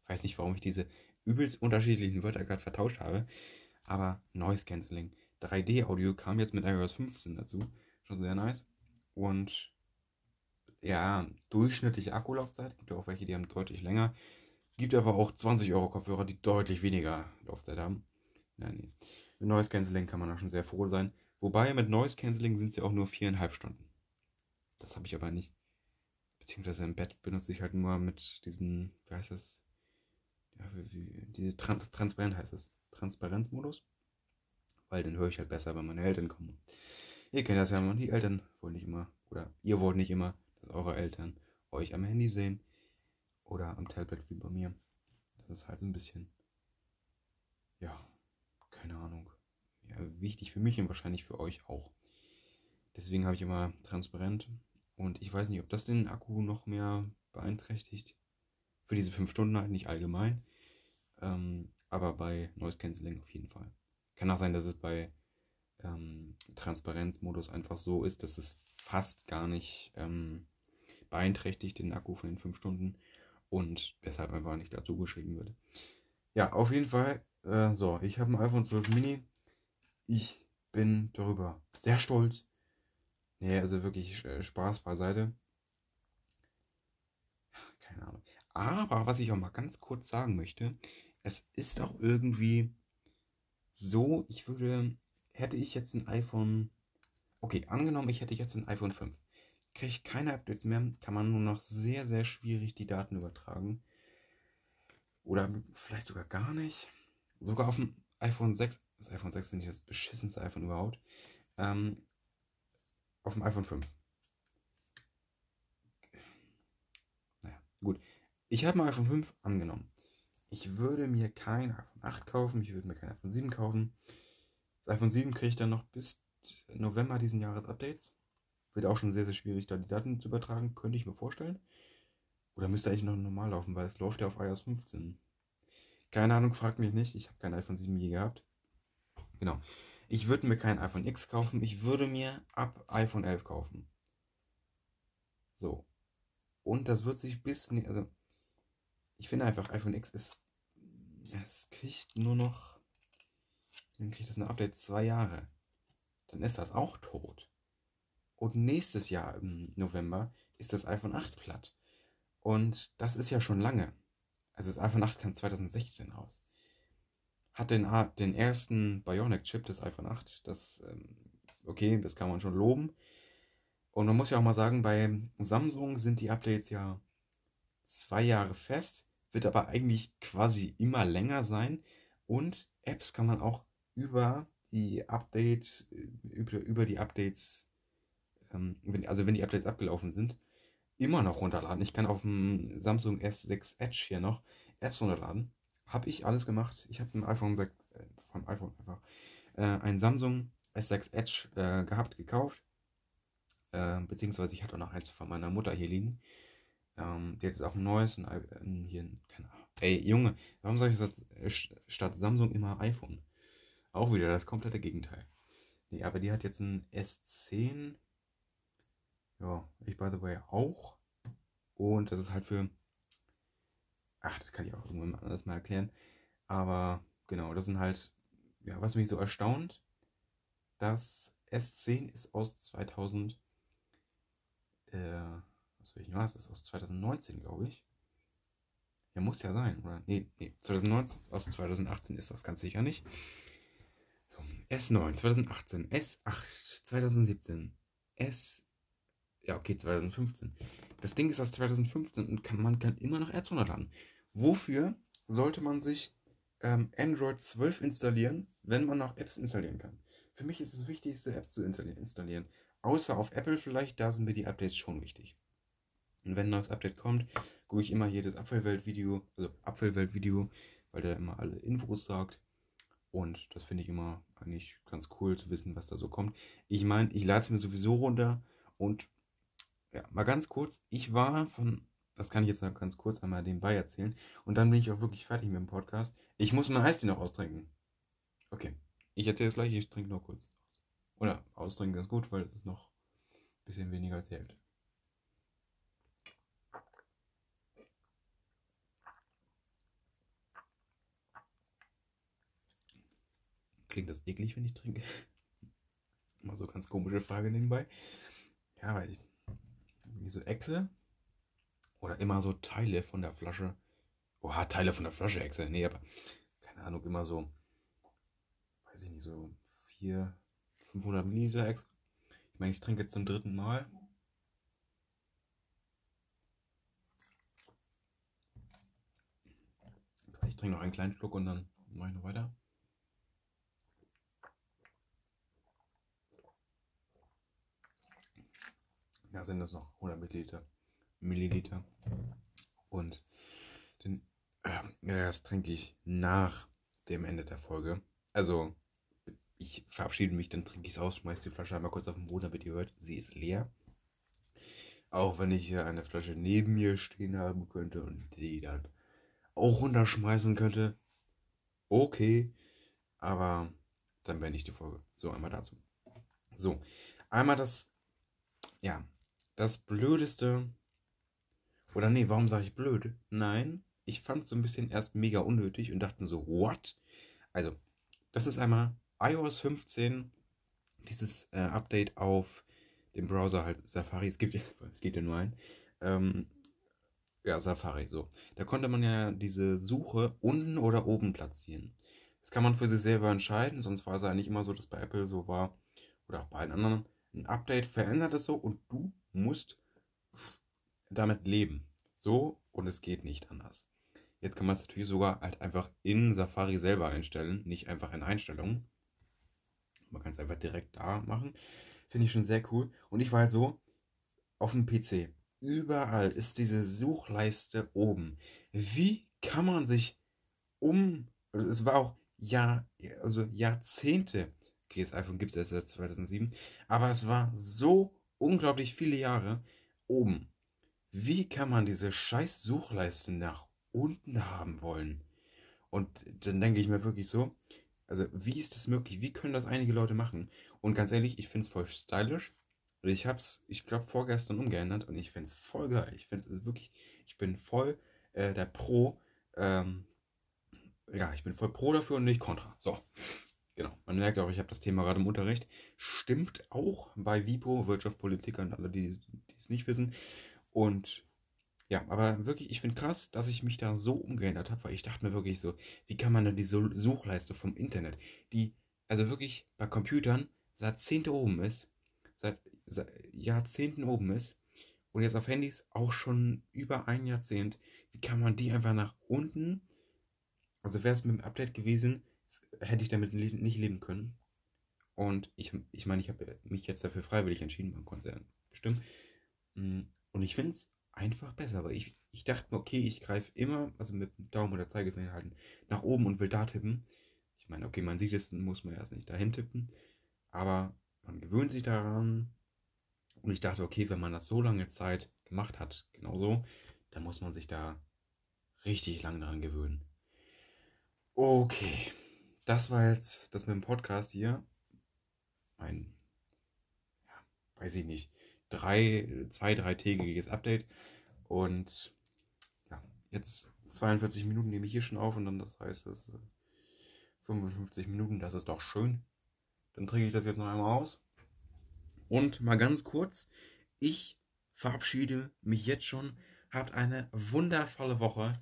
Weiß nicht, warum ich diese übelst unterschiedlichen Wörter gerade vertauscht habe. Aber Noise Cancelling. 3D-Audio kam jetzt mit iOS 15 dazu. Schon sehr nice. Und ja, durchschnittliche Akkulaufzeit. Gibt ja auch welche, die haben deutlich länger. Gibt aber auch 20 Euro Kopfhörer, die deutlich weniger Laufzeit haben. Nein, nee. Mit Noise Cancelling kann man auch schon sehr froh sein. Wobei mit Noise Cancelling sind sie auch nur viereinhalb Stunden. Das habe ich aber nicht. Beziehungsweise im Bett benutze ich halt nur mit diesem, wie heißt das? Ja, wie, wie, diese Trans Transparent heißt es. Transparenzmodus. Weil dann höre ich halt besser, wenn meine Eltern kommen. Ihr kennt das ja, immer, die Eltern wollen nicht immer, oder ihr wollt nicht immer, dass eure Eltern euch am Handy sehen. Oder am Tablet wie bei mir. Das ist halt so ein bisschen, ja, keine Ahnung. Ja, wichtig für mich und wahrscheinlich für euch auch. Deswegen habe ich immer transparent. Und ich weiß nicht, ob das den Akku noch mehr beeinträchtigt. Für diese 5 Stunden halt nicht allgemein. Ähm, aber bei Noise Cancelling auf jeden Fall. Kann auch sein, dass es bei ähm, Transparenzmodus einfach so ist, dass es fast gar nicht ähm, beeinträchtigt den Akku von den 5 Stunden und weshalb einfach nicht dazu geschrieben wird. Ja, auf jeden Fall, äh, so, ich habe ein iPhone 12 Mini. Ich bin darüber sehr stolz. Nee, also wirklich äh, Spaß beiseite. Keine Ahnung. Aber was ich auch mal ganz kurz sagen möchte, es ist auch irgendwie so, ich würde, hätte ich jetzt ein iPhone, okay, angenommen, ich hätte jetzt ein iPhone 5 kriegt keine Updates mehr, kann man nur noch sehr, sehr schwierig die Daten übertragen. Oder vielleicht sogar gar nicht. Sogar auf dem iPhone 6, das iPhone 6 finde ich das beschissenste iPhone überhaupt. Ähm, auf dem iPhone 5. Naja, gut. Ich habe ein iPhone 5 angenommen. Ich würde mir kein iPhone 8 kaufen, ich würde mir kein iPhone 7 kaufen. Das iPhone 7 kriege ich dann noch bis November diesen Jahres Updates. Wird auch schon sehr, sehr schwierig, da die Daten zu übertragen, könnte ich mir vorstellen. Oder müsste eigentlich noch normal laufen, weil es läuft ja auf iOS 15. Keine Ahnung, fragt mich nicht. Ich habe kein iPhone 7 je gehabt. Genau. Ich würde mir kein iPhone X kaufen. Ich würde mir ab iPhone 11 kaufen. So. Und das wird sich bis. Also, ich finde einfach, iPhone X ist. Ja, es kriegt nur noch. Dann kriegt das ein Update zwei Jahre. Dann ist das auch tot. Und nächstes Jahr im November ist das iPhone 8 platt. Und das ist ja schon lange. Also das iPhone 8 kam 2016 raus. Hat den, den ersten Bionic-Chip des iPhone 8. Das, ähm, okay, das kann man schon loben. Und man muss ja auch mal sagen, bei Samsung sind die Updates ja zwei Jahre fest, wird aber eigentlich quasi immer länger sein. Und Apps kann man auch über die Update, über, über die Updates, ähm, wenn, also wenn die Updates abgelaufen sind, immer noch runterladen. Ich kann auf dem Samsung S6 Edge hier noch Apps runterladen. Habe ich alles gemacht. Ich habe ein iPhone 6, äh, vom iPhone einfach, äh, ein Samsung S6 Edge äh, gehabt, gekauft. Äh, beziehungsweise ich hatte auch noch eins von meiner Mutter hier liegen. Ähm, die hat jetzt auch ein neues, ein, ein, hier, keine Ahnung. Ey, Junge, warum sage ich äh, statt Samsung immer iPhone? Auch wieder das komplette Gegenteil. Nee, aber die hat jetzt ein S10 ja, ich by the way auch. Und das ist halt für. Ach, das kann ich auch irgendwann anders mal erklären. Aber genau, das sind halt. Ja, was mich so erstaunt, das S10 ist aus 2000. Äh, will ich noch? Das ist aus 2019, glaube ich. Ja, muss ja sein, oder? Nee, nee, 2019, aus 2018 ist das ganz sicher nicht. So, S9, 2018, S8, 2017, S ja, okay, 2015. Das Ding ist aus 2015 und kann, man kann immer noch Apps runterladen. Wofür sollte man sich ähm, Android 12 installieren, wenn man noch Apps installieren kann? Für mich ist das Wichtigste, Apps zu installieren. Außer auf Apple vielleicht, da sind mir die Updates schon wichtig. Und wenn ein neues Update kommt, gucke ich immer jedes Apfelwelt-Video, also Apfelwelt-Video, weil der immer alle Infos sagt. Und das finde ich immer eigentlich ganz cool zu wissen, was da so kommt. Ich meine, ich lade es mir sowieso runter und ja, mal ganz kurz, ich war von, das kann ich jetzt noch ganz kurz einmal nebenbei erzählen, und dann bin ich auch wirklich fertig mit dem Podcast. Ich muss mein Eistee noch austrinken. Okay, ich erzähle es gleich, ich trinke nur kurz. Oder austrinken ganz gut, weil es ist noch ein bisschen weniger als die Hälfte. Klingt das eklig, wenn ich trinke? Mal so ganz komische Frage nebenbei. Ja, weil ich wie so Echse oder immer so Teile von der Flasche. Oha, Teile von der Flasche Echse. Nee, aber keine Ahnung, immer so, weiß ich nicht, so 400, 500 Milliliter Echse. Ich meine, ich trinke jetzt zum dritten Mal. Ich trinke noch einen kleinen Schluck und dann mache ich noch weiter. Ja, sind das noch 100 Milliliter. Milliliter. Und den, äh, das trinke ich nach dem Ende der Folge. Also, ich verabschiede mich, dann trinke ich es aus, schmeiße die Flasche einmal kurz auf den Boden, damit ihr hört, sie ist leer. Auch wenn ich hier eine Flasche neben mir stehen haben könnte und die dann auch runterschmeißen könnte. Okay, aber dann beende ich die Folge. So, einmal dazu. So, einmal das, ja, das Blödeste. Oder nee, warum sage ich blöd? Nein, ich fand es so ein bisschen erst mega unnötig und dachte so, what? Also, das ist einmal iOS 15, dieses äh, Update auf dem Browser halt Safari. Es gibt, es geht ja nur ein. Ähm, ja, Safari, so. Da konnte man ja diese Suche unten oder oben platzieren. Das kann man für sich selber entscheiden, sonst war es nicht immer so, dass bei Apple so war, oder auch bei allen anderen, ein Update verändert es so und du musst damit leben. So und es geht nicht anders. Jetzt kann man es natürlich sogar halt einfach in Safari selber einstellen, nicht einfach in Einstellungen. Man kann es einfach direkt da machen. Finde ich schon sehr cool. Und ich war halt so auf dem PC. überall ist diese Suchleiste oben. Wie kann man sich um, es war auch Jahr, also Jahrzehnte, okay, das iPhone gibt es erst seit 2007, aber es war so unglaublich viele Jahre oben. Wie kann man diese scheiß Suchleiste nach unten haben wollen? Und dann denke ich mir wirklich so, also wie ist das möglich? Wie können das einige Leute machen? Und ganz ehrlich, ich finde es voll stylisch. Ich habe es, ich glaube, vorgestern umgeändert und ich finde es voll geil. Ich finde es wirklich, ich bin voll äh, der Pro. Ähm, ja, ich bin voll Pro dafür und nicht Contra. So, genau. Man merkt auch, ich habe das Thema gerade im Unterricht. Stimmt auch bei WIPO, Wirtschaft, Politik und alle, die es nicht wissen. Und ja, aber wirklich, ich finde krass, dass ich mich da so umgeändert habe, weil ich dachte mir wirklich so, wie kann man denn diese Suchleiste vom Internet, die also wirklich bei Computern seit Zehnte oben ist, seit, seit Jahrzehnten oben ist und jetzt auf Handys auch schon über ein Jahrzehnt, wie kann man die einfach nach unten, also wäre es mit dem Update gewesen, hätte ich damit nicht leben können. Und ich, ich meine, ich habe mich jetzt dafür freiwillig entschieden beim Konzern, bestimmt. Mm, und ich finde es einfach besser, weil ich, ich dachte mir, okay, ich greife immer, also mit dem Daumen oder Zeigefinger halten, nach oben und will da tippen. Ich meine, okay, man sieht es, muss man erst nicht dahin tippen, aber man gewöhnt sich daran. Und ich dachte, okay, wenn man das so lange Zeit gemacht hat, genauso, dann muss man sich da richtig lang daran gewöhnen. Okay, das war jetzt das mit dem Podcast hier. Ein, ja, weiß ich nicht, drei, zwei, dreitägiges Update. Und ja, jetzt 42 Minuten nehme ich hier schon auf und dann das heißt, das 55 Minuten, das ist doch schön. Dann trinke ich das jetzt noch einmal aus. Und mal ganz kurz, ich verabschiede mich jetzt schon. Habt eine wundervolle Woche.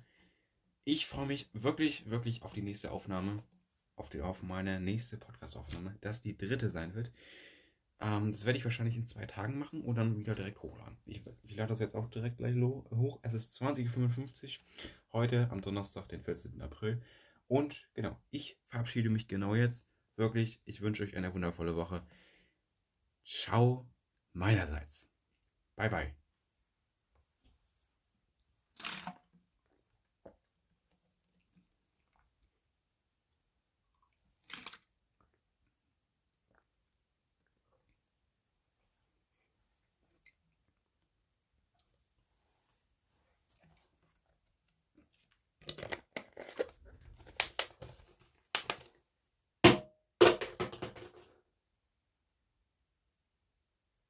Ich freue mich wirklich, wirklich auf die nächste Aufnahme. Auf, die, auf meine nächste Podcast-Aufnahme, dass die dritte sein wird. Ähm, das werde ich wahrscheinlich in zwei Tagen machen und dann wieder direkt hochladen. Ich, ich lade das jetzt auch direkt gleich hoch. Es ist 20.55 Uhr heute am Donnerstag, den 14. April. Und genau, ich verabschiede mich genau jetzt. Wirklich, ich wünsche euch eine wundervolle Woche. Ciao meinerseits. Bye bye.